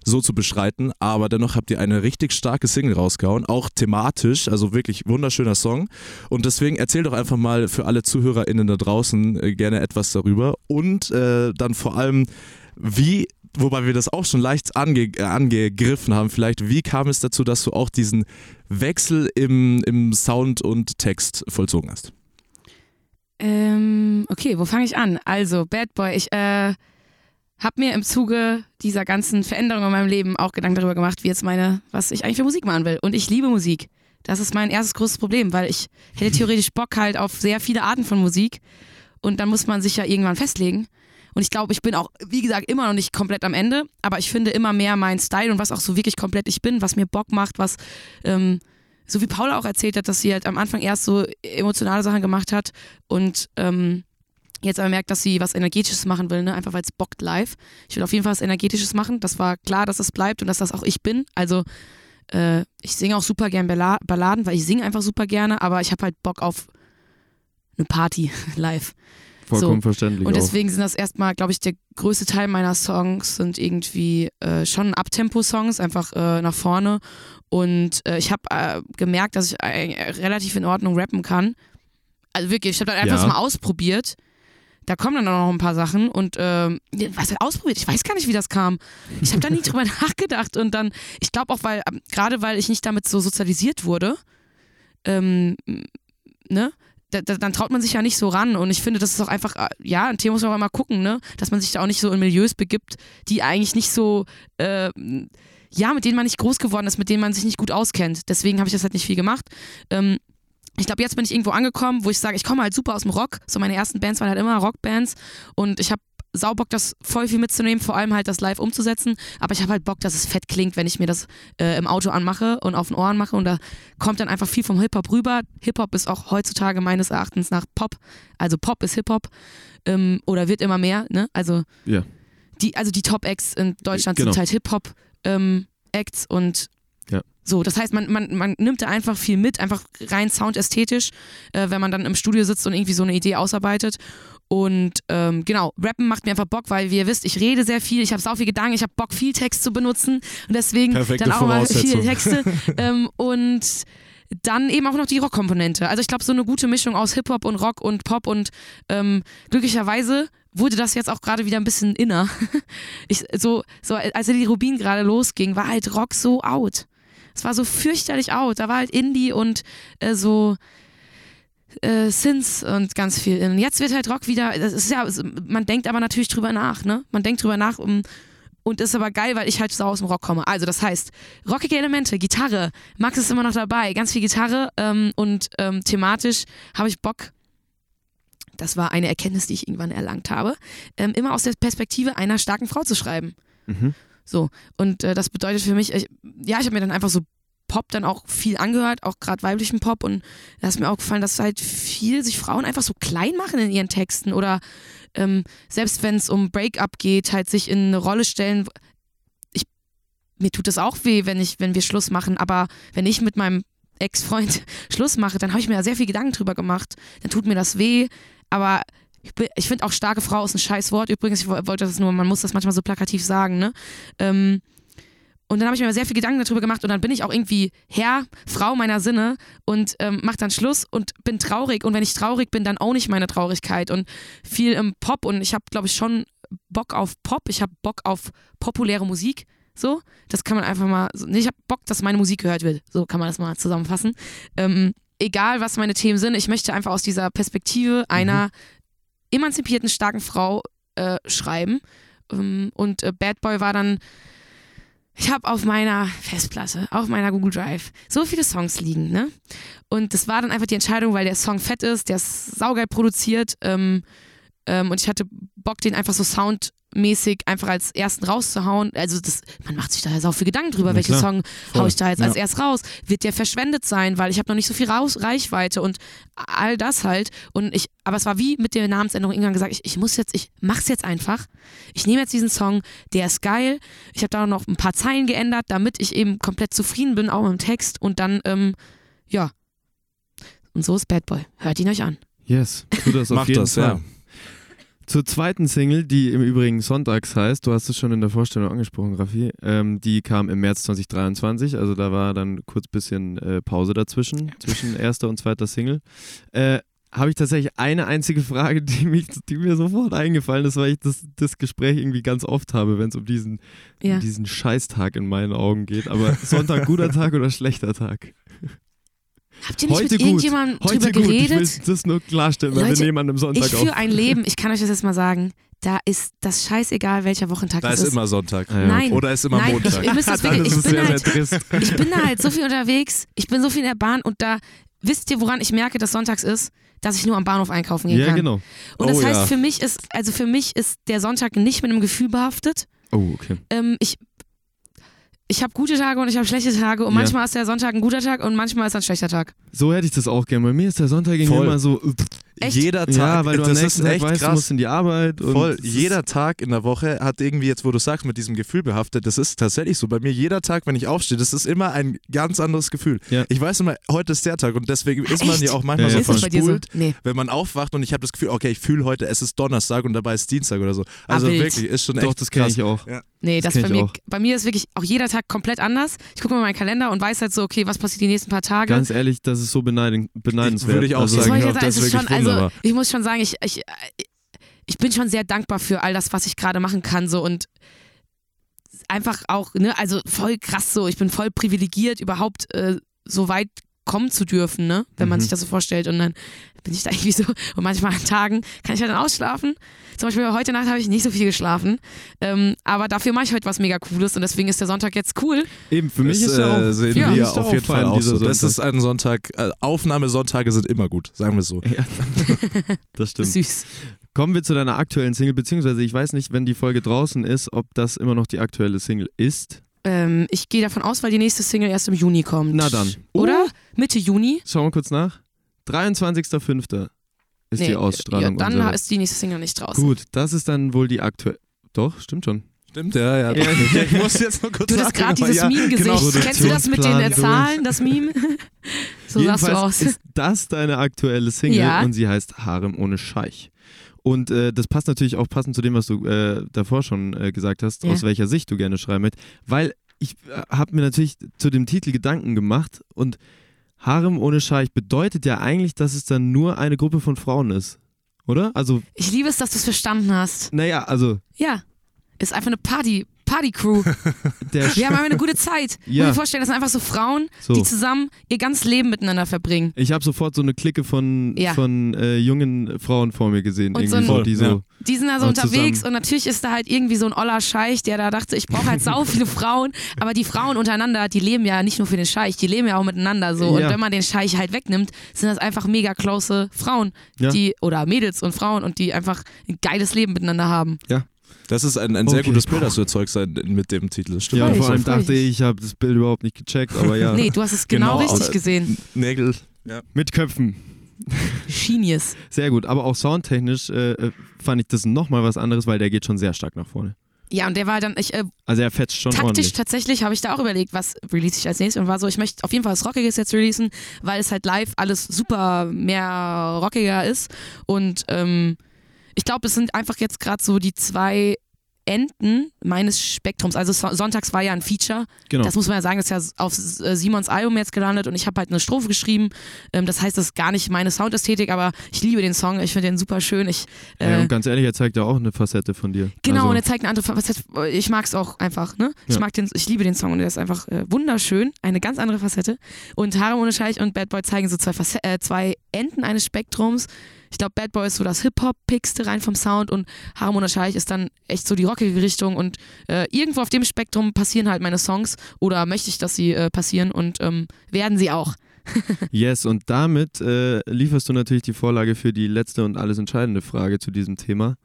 so zu beschreiten, aber dennoch habt ihr eine richtig starke Single rausgehauen, auch thematisch, also wirklich wunderschöner Song. Und deswegen erzähl doch einfach mal für alle ZuhörerInnen da draußen äh, gerne etwas darüber und äh, dann vor allem, wie, wobei wir das auch schon leicht ange, äh, angegriffen haben, vielleicht, wie kam es dazu, dass du auch diesen Wechsel im, im Sound und Text vollzogen hast? Ähm, okay, wo fange ich an? Also, Bad Boy, ich äh, habe mir im Zuge dieser ganzen Veränderungen in meinem Leben auch Gedanken darüber gemacht, wie jetzt meine, was ich eigentlich für Musik machen will. Und ich liebe Musik. Das ist mein erstes großes Problem, weil ich hätte theoretisch Bock halt auf sehr viele Arten von Musik. Und dann muss man sich ja irgendwann festlegen. Und ich glaube, ich bin auch, wie gesagt, immer noch nicht komplett am Ende, aber ich finde immer mehr meinen Style und was auch so wirklich komplett ich bin, was mir Bock macht, was, ähm, so wie Paula auch erzählt hat, dass sie halt am Anfang erst so emotionale Sachen gemacht hat und ähm, jetzt aber merkt, dass sie was Energetisches machen will, ne? einfach weil es bockt live. Ich will auf jeden Fall was Energetisches machen. Das war klar, dass es bleibt und dass das auch ich bin. Also äh, ich singe auch super gern Balla Balladen, weil ich singe einfach super gerne, aber ich habe halt Bock auf eine Party [laughs] live. Vollkommen So. verständlich. Und auch. deswegen sind das erstmal, glaube ich, der größte Teil meiner Songs sind irgendwie äh, schon Abtempo-Songs, einfach äh, nach vorne. Und äh, ich habe äh, gemerkt, dass ich äh, relativ in Ordnung rappen kann. Also wirklich, ich habe dann einfach Ja. mal ausprobiert. Da kommen dann auch noch ein paar Sachen und ähm, was halt ausprobiert? Ich weiß gar nicht, wie das kam. Ich habe da nie [laughs] drüber nachgedacht und dann, ich glaube auch, weil, ähm, gerade weil ich nicht damit so sozialisiert wurde, ähm, ne? Da, da, dann traut man sich ja nicht so ran und ich finde, das ist auch einfach, äh, ja, ein Thema muss man auch immer gucken, ne? Dass man sich da auch nicht so in Milieus begibt, die eigentlich nicht so, äh, ja, mit denen man nicht groß geworden ist, mit denen man sich nicht gut auskennt. Deswegen habe ich das halt nicht viel gemacht. Ähm, ich glaube, jetzt bin ich irgendwo angekommen, wo ich sage, ich komme halt super aus dem Rock. So meine ersten Bands waren halt immer Rockbands und ich habe Saubock, das voll viel mitzunehmen, vor allem halt das live umzusetzen. Aber ich habe halt Bock, dass es fett klingt, wenn ich mir das äh, im Auto anmache und auf den Ohren mache. Und da kommt dann einfach viel vom Hip-Hop rüber. Hip-Hop ist auch heutzutage meines Erachtens nach Pop. Also Pop ist Hip-Hop ähm, oder wird immer mehr. Ne? Also, Ja. die, also die Top-Acts in Deutschland Genau. sind halt Hip-Hop-Acts und Ja. so. Das heißt, man, man, man nimmt da einfach viel mit, einfach rein soundästhetisch, äh, wenn man dann im Studio sitzt und irgendwie so eine Idee ausarbeitet. Und ähm, genau, Rappen macht mir einfach Bock, weil wie ihr wisst, ich rede sehr viel, ich habe sau viel Gedanken, ich habe Bock, viel Text zu benutzen und deswegen Perfekte dann auch mal [laughs] viele. Texte. [laughs] ähm, und dann eben auch noch die Rockkomponente. Also ich glaube, so eine gute Mischung aus Hip-Hop und Rock und Pop und ähm, glücklicherweise wurde das jetzt auch gerade wieder ein bisschen inner. [laughs] Ich, so, so, als die Rubin gerade losging, war halt Rock so out. Es war so fürchterlich out. Da war halt Indie und äh, so äh, Synths und ganz viel. Und jetzt wird halt Rock wieder, das ist ja, man denkt aber natürlich drüber nach, ne? Man denkt drüber nach um, und ist aber geil, weil ich halt so aus dem Rock komme. Also das heißt, rockige Elemente, Gitarre, Max ist immer noch dabei, ganz viel Gitarre ähm, und ähm, thematisch habe ich Bock. Das war eine Erkenntnis, die ich irgendwann erlangt habe, ähm, immer aus der Perspektive einer starken Frau zu schreiben. Mhm. So, und äh, das bedeutet für mich, ich, ja, ich habe mir dann einfach so Pop dann auch viel angehört, auch gerade weiblichen Pop und da ist mir auch gefallen, dass halt viel sich Frauen einfach so klein machen in ihren Texten oder ähm, selbst wenn es um Breakup geht, halt sich in eine Rolle stellen. Ich, mir tut es auch weh, wenn ich, wenn wir Schluss machen, aber wenn ich mit meinem Ex-Freund [laughs] Schluss mache, dann habe ich mir da sehr viel Gedanken drüber gemacht. Dann tut mir das weh, aber ich, ich finde auch starke Frau ist ein scheiß Wort. Übrigens, ich wo- wollte das nur, man muss das manchmal so plakativ sagen, ne? Ähm, und dann habe ich mir sehr viel Gedanken darüber gemacht und dann bin ich auch irgendwie Herr, Frau meiner Sinne und ähm, mach dann Schluss und bin traurig. Und wenn ich traurig bin, dann auch nicht meine Traurigkeit und viel im Pop. Und ich habe, glaube ich, schon Bock auf Pop. Ich habe Bock auf populäre Musik. So, das kann man einfach mal. Nee, ich habe Bock, dass meine Musik gehört wird. So kann man das mal zusammenfassen. Ähm, egal, was meine Themen sind, ich möchte einfach aus dieser Perspektive einer emanzipierten, starken Frau äh, schreiben. Ähm, und äh, Bad Boy war dann ich habe auf meiner Festplatte, auf meiner Google Drive, so viele Songs liegen, ne? Und das war dann einfach die Entscheidung, weil der Song fett ist, der ist saugeil produziert ähm, ähm, und ich hatte Bock, den einfach so soundmäßig einfach als ersten rauszuhauen. Also das, man macht sich da ja sau viel Gedanken drüber, Na welchen klar, Song voll. hau ich da jetzt als Ja. erst raus? Wird der verschwendet sein, weil ich habe noch nicht so viel raus, Reichweite und all das halt. Und ich, aber es war wie mit der Namensänderung irgendwann gesagt, ich, ich muss jetzt, ich mach's jetzt einfach. Ich nehme jetzt diesen Song, der ist geil. Ich habe da noch ein paar Zeilen geändert, damit ich eben komplett zufrieden bin, auch mit dem Text. Und dann, ähm, ja. Und so ist Bad Boy. Hört ihn euch an. Yes, tu das auf Mach jeden das, Fall. ja. Zur zweiten Single, die im Übrigen Sonntags heißt, du hast es schon in der Vorstellung angesprochen, Raffi, ähm, die kam im März 2023, also da war dann kurz bisschen äh, Pause dazwischen, zwischen erster und zweiter Single. Äh, habe ich tatsächlich eine einzige Frage, die, mich, die mir sofort eingefallen ist, weil ich das, das Gespräch irgendwie ganz oft habe, wenn es um diesen, Ja. um diesen Scheißtag in meinen Augen geht. Aber Sonntag guter Tag oder schlechter Tag? Habt ihr nicht Heute mit gut. irgendjemandem Heute drüber gut, ich will geredet? das nur klarstellen, weil Leute, wir nehmen an einem Sonntag Ich auf. führe ein Leben, ich kann euch das jetzt mal sagen, da ist das scheißegal, welcher Wochentag Da das ist immer Sonntag. Ja, Nein. Oder ist immer Nein, Montag. Ich, ihr müsst das Dann wirklich, ist ich es bin, sehr, halt, sehr ich bin da halt so viel unterwegs, ich bin so viel in der Bahn und da wisst ihr, woran ich merke, dass sonntags ist, dass ich nur am Bahnhof einkaufen gehen Ja, kann. genau. Und das Oh, heißt, ja. für mich ist, also für mich ist der Sonntag nicht mit einem Gefühl behaftet. Oh, okay. Ähm, ich ich habe gute Tage und ich habe schlechte Tage und Ja. manchmal ist der Sonntag ein guter Tag und manchmal ist er ein schlechter Tag. So hätte ich das auch gern. Bei mir ist der Sonntag immer so, Echt? Jeder Tag, ja, weil du am das nächsten ist Tag echt weißt, du krass. musst in die Arbeit. Und Voll, jeder Tag in der Woche hat irgendwie jetzt, wo du sagst, mit diesem Gefühl behaftet, das ist tatsächlich so. Bei mir jeder Tag, wenn ich aufstehe, das ist immer ein ganz anderes Gefühl. Ja. Ich weiß immer, heute ist der Tag und deswegen ist man Echt? ja auch manchmal Ja, so dir so? verspult, Nee. wenn man aufwacht und ich habe das Gefühl, okay, ich fühle heute, es ist Donnerstag und dabei ist Dienstag oder so. Also Ah, wild. wirklich, ist schon Doch, echt das kenne krass. ich auch. Nee, Das das, bei mir, bei mir ist wirklich auch jeder Tag komplett anders. Ich gucke mal meinen Kalender und weiß halt so, okay, was passiert die nächsten paar Tage. Ganz ehrlich, das ist so beneiden, beneidenswert. Würde ich auch also, sagen. ich das ist schon, also ich muss schon sagen, ich, ich, ich bin schon sehr dankbar für all das, was ich gerade machen kann so und einfach auch, ne, also voll krass so, ich bin voll privilegiert, überhaupt äh, so weit kommen zu dürfen, ne, wenn man Mhm. sich das so vorstellt und dann bin ich da irgendwie so und manchmal an Tagen kann ich halt dann ausschlafen. Zum Beispiel heute Nacht habe ich nicht so viel geschlafen, ähm, aber dafür mache ich heute was mega Cooles und deswegen ist der Sonntag jetzt cool. Eben, für mich das, ist ja äh, auch. sehen mich wir auf jeden Fall auch so. Das ist ein Sonntag, äh, Aufnahmesonntage sind immer gut, sagen wir so. Ja, [laughs] das stimmt. Süß. Kommen wir zu deiner aktuellen Single, beziehungsweise ich weiß nicht, wenn die Folge draußen ist, ob das immer noch die aktuelle Single ist. Ähm, ich gehe davon aus, weil die nächste Single erst im Juni kommt. Na dann. Oder? Mitte Juni? Schauen wir kurz nach. 23.05. ist Nee, die Ausstrahlung. Ja, dann unserer- ist die nächste Single nicht draußen. Gut, das ist dann wohl die aktuelle. Doch, stimmt schon. Stimmt, ja, ja. Ja. Ich muss jetzt noch kurz Du hattest gerade dieses ja, Meme-Gesicht. Genau. Kennst du das mit den äh, Zahlen, das Meme? [laughs] so sahst du Jedenfalls aus. ist das deine aktuelle Single Ja. und sie heißt Harem ohne Scheich. Und äh, das passt natürlich auch passend zu dem, was du äh, davor schon äh, gesagt hast, Ja. aus welcher Sicht du gerne schreiben möchtest. Weil ich äh, habe mir natürlich zu dem Titel Gedanken gemacht und Harem ohne Scheich bedeutet ja eigentlich, dass es dann nur eine Gruppe von Frauen ist. Oder? Also, Ich liebe es, dass du es verstanden hast. naja, also Ja. Ist einfach eine Party, Party-Crew. [laughs] Wir haben eine gute Zeit. [laughs] Ich Ja. muss mir vorstellen, das sind einfach so Frauen, So. die zusammen ihr ganzes Leben miteinander verbringen. Ich habe sofort so eine Clique von, Ja. von äh, jungen Frauen vor mir gesehen, Und so ein- so, die so. Ja. Die sind da so unterwegs zusammen. und natürlich ist da halt irgendwie so ein oller Scheich, der da dachte, ich brauche halt sau [laughs] viele Frauen, aber die Frauen untereinander, die leben ja nicht nur für den Scheich, die leben ja auch miteinander so. Ja. Und wenn man den Scheich halt wegnimmt, sind das einfach mega close Frauen, Ja. die oder Mädels und Frauen und die einfach ein geiles Leben miteinander haben. Das ist ein, ein sehr Okay. gutes Bild, das du erzeugst mit dem Titel. Das stimmt. Ja, vor allem dachte ich. ich, habe das Bild überhaupt nicht gecheckt, aber ja. [laughs] Nee, du hast es genau, Genau, richtig gesehen. Nägel. Mit Köpfen. Genius. [laughs] Sehr gut, aber auch soundtechnisch äh, äh, fand ich das nochmal was anderes, weil der geht schon sehr stark nach vorne. Ja, und der war dann, ich, äh, Also er fetzt schon taktisch ordentlich. tatsächlich habe ich da auch überlegt, was release ich als nächstes und war so, ich möchte auf jeden Fall was Rockiges jetzt releasen, weil es halt live alles super mehr rockiger ist und ähm, ich glaube, es sind einfach jetzt gerade so die zwei Enden meines Spektrums. Also so sonntags war ja ein Feature. Genau. Das muss man ja sagen, das ist ja auf äh, Simons Album jetzt gelandet und ich habe halt eine Strophe geschrieben. Ähm, das heißt, das ist gar nicht meine Soundästhetik, aber ich liebe den Song. Ich finde den super schön. Ich, ja, äh, und ganz ehrlich, er zeigt ja auch eine Facette von dir. Genau, also, und er zeigt eine andere Facette. Ich mag es auch einfach, ne? Ich Ja. mag den, ich liebe den Song und der ist einfach äh, wunderschön, eine ganz andere Facette. Und Harem ohne Scheich und Bad Boy zeigen so zwei, Face äh, zwei Enden eines Spektrums. Ich glaube, Bad Boy ist so das Hip-Hop-Pigste rein vom Sound und Harem ohne Scheich ist dann echt so die rockige Richtung und äh, irgendwo auf dem Spektrum passieren halt meine Songs oder möchte ich, dass sie äh, passieren und ähm, werden sie auch. [laughs] Yes, und damit äh, lieferst du natürlich die Vorlage für die letzte und alles entscheidende Frage zu diesem Thema.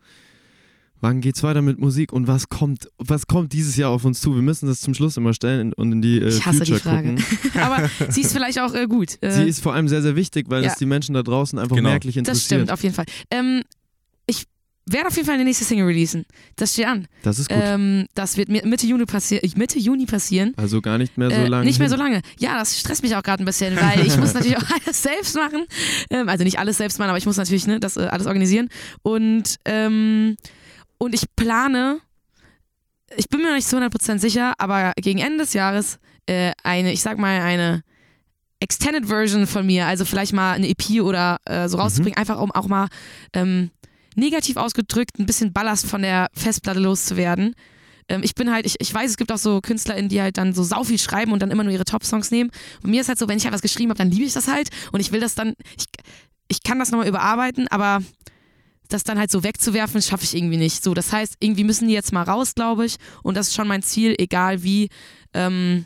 Wann geht's weiter mit Musik und was kommt, was kommt dieses Jahr auf uns zu? Wir müssen das zum Schluss immer stellen und in die äh, Ich hasse Future die Frage. gucken. [laughs] Aber sie ist vielleicht auch äh, gut. Äh, Sie ist vor allem sehr, sehr wichtig, weil Ja. es die Menschen da draußen einfach Genau. merklich Das interessiert. stimmt, auf jeden Fall. Ähm, ich werde auf jeden Fall eine nächste Single releasen. Das steht an. Das ist gut. Ähm, das wird mir Mitte Juni, passi Mitte Juni passieren. also gar nicht mehr so Äh, lange. nicht mehr so lange. Ja, das stresst mich auch gerade ein bisschen, weil ich muss natürlich auch [laughs] alles selbst machen. Ähm, also nicht alles selbst machen, aber ich muss natürlich ne, das äh, alles organisieren. Und, ähm, und ich plane, ich bin mir noch nicht zu 100% sicher, aber gegen Ende des Jahres äh, eine, ich sag mal, eine Extended Version von mir, also vielleicht mal eine EP oder äh, so rauszubringen, einfach um auch mal ähm, negativ ausgedrückt ein bisschen Ballast von der Festplatte loszuwerden. Ähm, ich bin halt, ich, ich weiß, es gibt auch so KünstlerInnen, die halt dann so sau viel schreiben und dann immer nur ihre Top-Songs nehmen. Und mir ist halt so, wenn ich halt was geschrieben habe, dann liebe ich das halt und ich will das dann, ich, ich kann das nochmal überarbeiten, aber das dann halt so wegzuwerfen, schaffe ich irgendwie nicht. So, das heißt, irgendwie müssen die jetzt mal raus, glaube ich. Und das ist schon mein Ziel, egal wie. Ähm,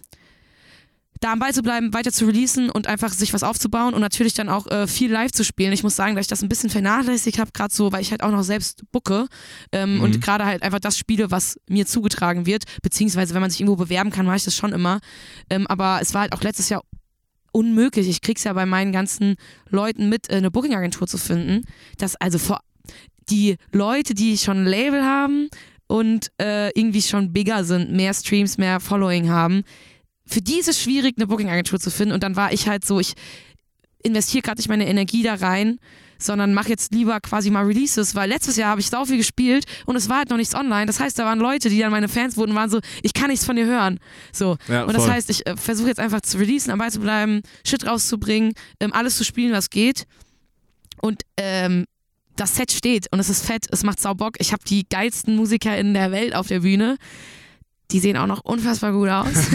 da am Ball zu bleiben, weiter zu releasen und einfach sich was aufzubauen und natürlich dann auch äh, viel live zu spielen. Ich muss sagen, dass ich das ein bisschen vernachlässigt habe, gerade so, weil ich halt auch noch selbst bucke ähm, Mhm. und gerade halt einfach das spiele, was mir zugetragen wird, beziehungsweise wenn man sich irgendwo bewerben kann, mache ich das schon immer. Ähm, aber es war halt auch letztes Jahr unmöglich. Ich krieg's ja bei meinen ganzen Leuten mit, äh, eine Booking-Agentur zu finden. Das also vor die Leute, die schon ein Label haben und äh, irgendwie schon bigger sind, mehr Streams, mehr Following haben, für die ist es schwierig, eine Booking-Agentur zu finden. Und dann war ich halt so, ich investiere gerade nicht meine Energie da rein, sondern mache jetzt lieber quasi mal Releases, weil letztes Jahr habe ich sau viel gespielt und es war halt noch nichts online. Das heißt, da waren Leute, die dann meine Fans wurden waren so, ich kann nichts von dir hören. So. Ja, und das voll. heißt, ich äh, versuche jetzt einfach zu releasen, dabei zu bleiben, Shit rauszubringen, ähm, alles zu spielen, was geht. Und ähm, das Set steht und es ist fett, es macht sau Bock. Ich habe die geilsten Musiker in der Welt auf der Bühne. Die sehen auch noch unfassbar gut aus. [laughs]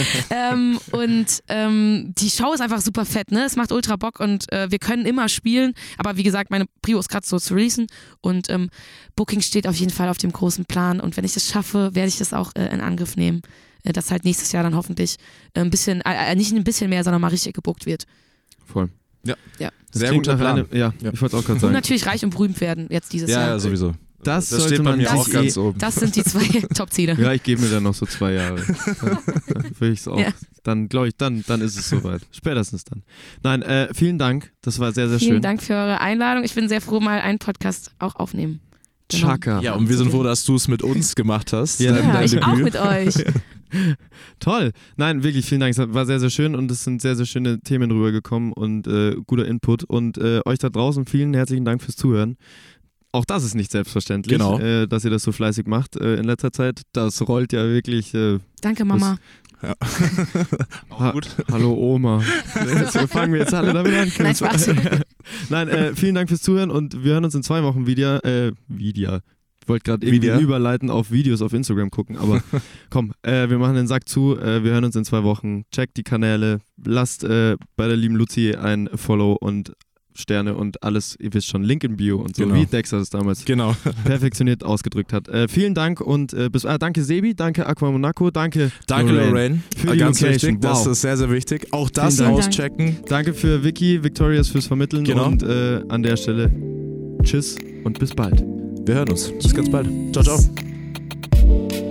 [laughs] ähm, und ähm, die Show ist einfach super fett, ne? Es macht ultra Bock und äh, wir können immer spielen. Aber wie gesagt, meine Prio ist gerade so zu releasen und ähm, Booking steht auf jeden Fall auf dem großen Plan. Und wenn ich das schaffe, werde ich das auch äh, in Angriff nehmen. Äh, dass halt nächstes Jahr dann hoffentlich äh, ein bisschen, äh, äh, nicht ein bisschen mehr, sondern mal richtig gebuckt wird. Voll. Ja. Ja. Das Sehr guter Plan. Eine, ja, Ja. ich wollte auch gerade Und sagen. natürlich reich und berühmt werden jetzt dieses Ja, Jahr. ja, sowieso. Das das sollte steht bei man mir auch ganz eh- oben. Das sind die zwei [laughs] Top-Ziele. Ja, ich gebe mir dann noch so zwei Jahre. [laughs] Will ich es auch. Ja. Dann glaube ich, dann, dann ist es soweit. Spätestens dann. Nein, äh, vielen Dank. Das war sehr, sehr Vielen schön. Dank für eure Einladung. Ich bin sehr froh, mal einen Podcast auch aufnehmen. Genau. Chaka. Ja, und wir sind froh, dass du es mit uns gemacht hast. Ja, dein, Ja, dein ich Debüt. auch mit euch. [laughs] Toll. Nein, wirklich, vielen Dank. Es war sehr, sehr schön und es sind sehr, sehr schöne Themen rübergekommen und äh, guter Input. Und äh, euch da draußen vielen herzlichen Dank fürs Zuhören. Auch das ist nicht selbstverständlich, Genau. äh, dass ihr das so fleißig macht äh, in letzter Zeit. Das rollt ja wirklich. Äh, Danke, Mama. [laughs] ha Hallo Oma. Jetzt fangen wir jetzt alle damit an. Nein, Spaß. [laughs] Nein, äh, vielen Dank fürs Zuhören und wir hören uns in zwei Wochen wieder. Äh, wieder. Ich wollte gerade irgendwie Wieder? überleiten auf Videos auf Instagram gucken, aber [laughs] komm, äh, wir machen den Sack zu. Äh, wir hören uns in zwei Wochen. Checkt die Kanäle. Lasst äh, bei der lieben Luzi ein Follow und Sterne und alles, ihr wisst schon, Link in Bio und so, Genau. wie Dexter das damals Genau. [laughs] perfektioniert ausgedrückt hat. Äh, vielen Dank und äh, bis, ah, danke Sebi, danke Aqua Monaco, danke Danke, Lorraine. Für die Ganz Location. wichtig, das Wow. ist sehr, sehr wichtig. Auch das Dank. auschecken. Danke für Vicky, Victorias fürs Vermitteln Genau. und äh, an der Stelle tschüss und bis bald. Wir hören uns. Bis ganz bald. Ciao, ciao.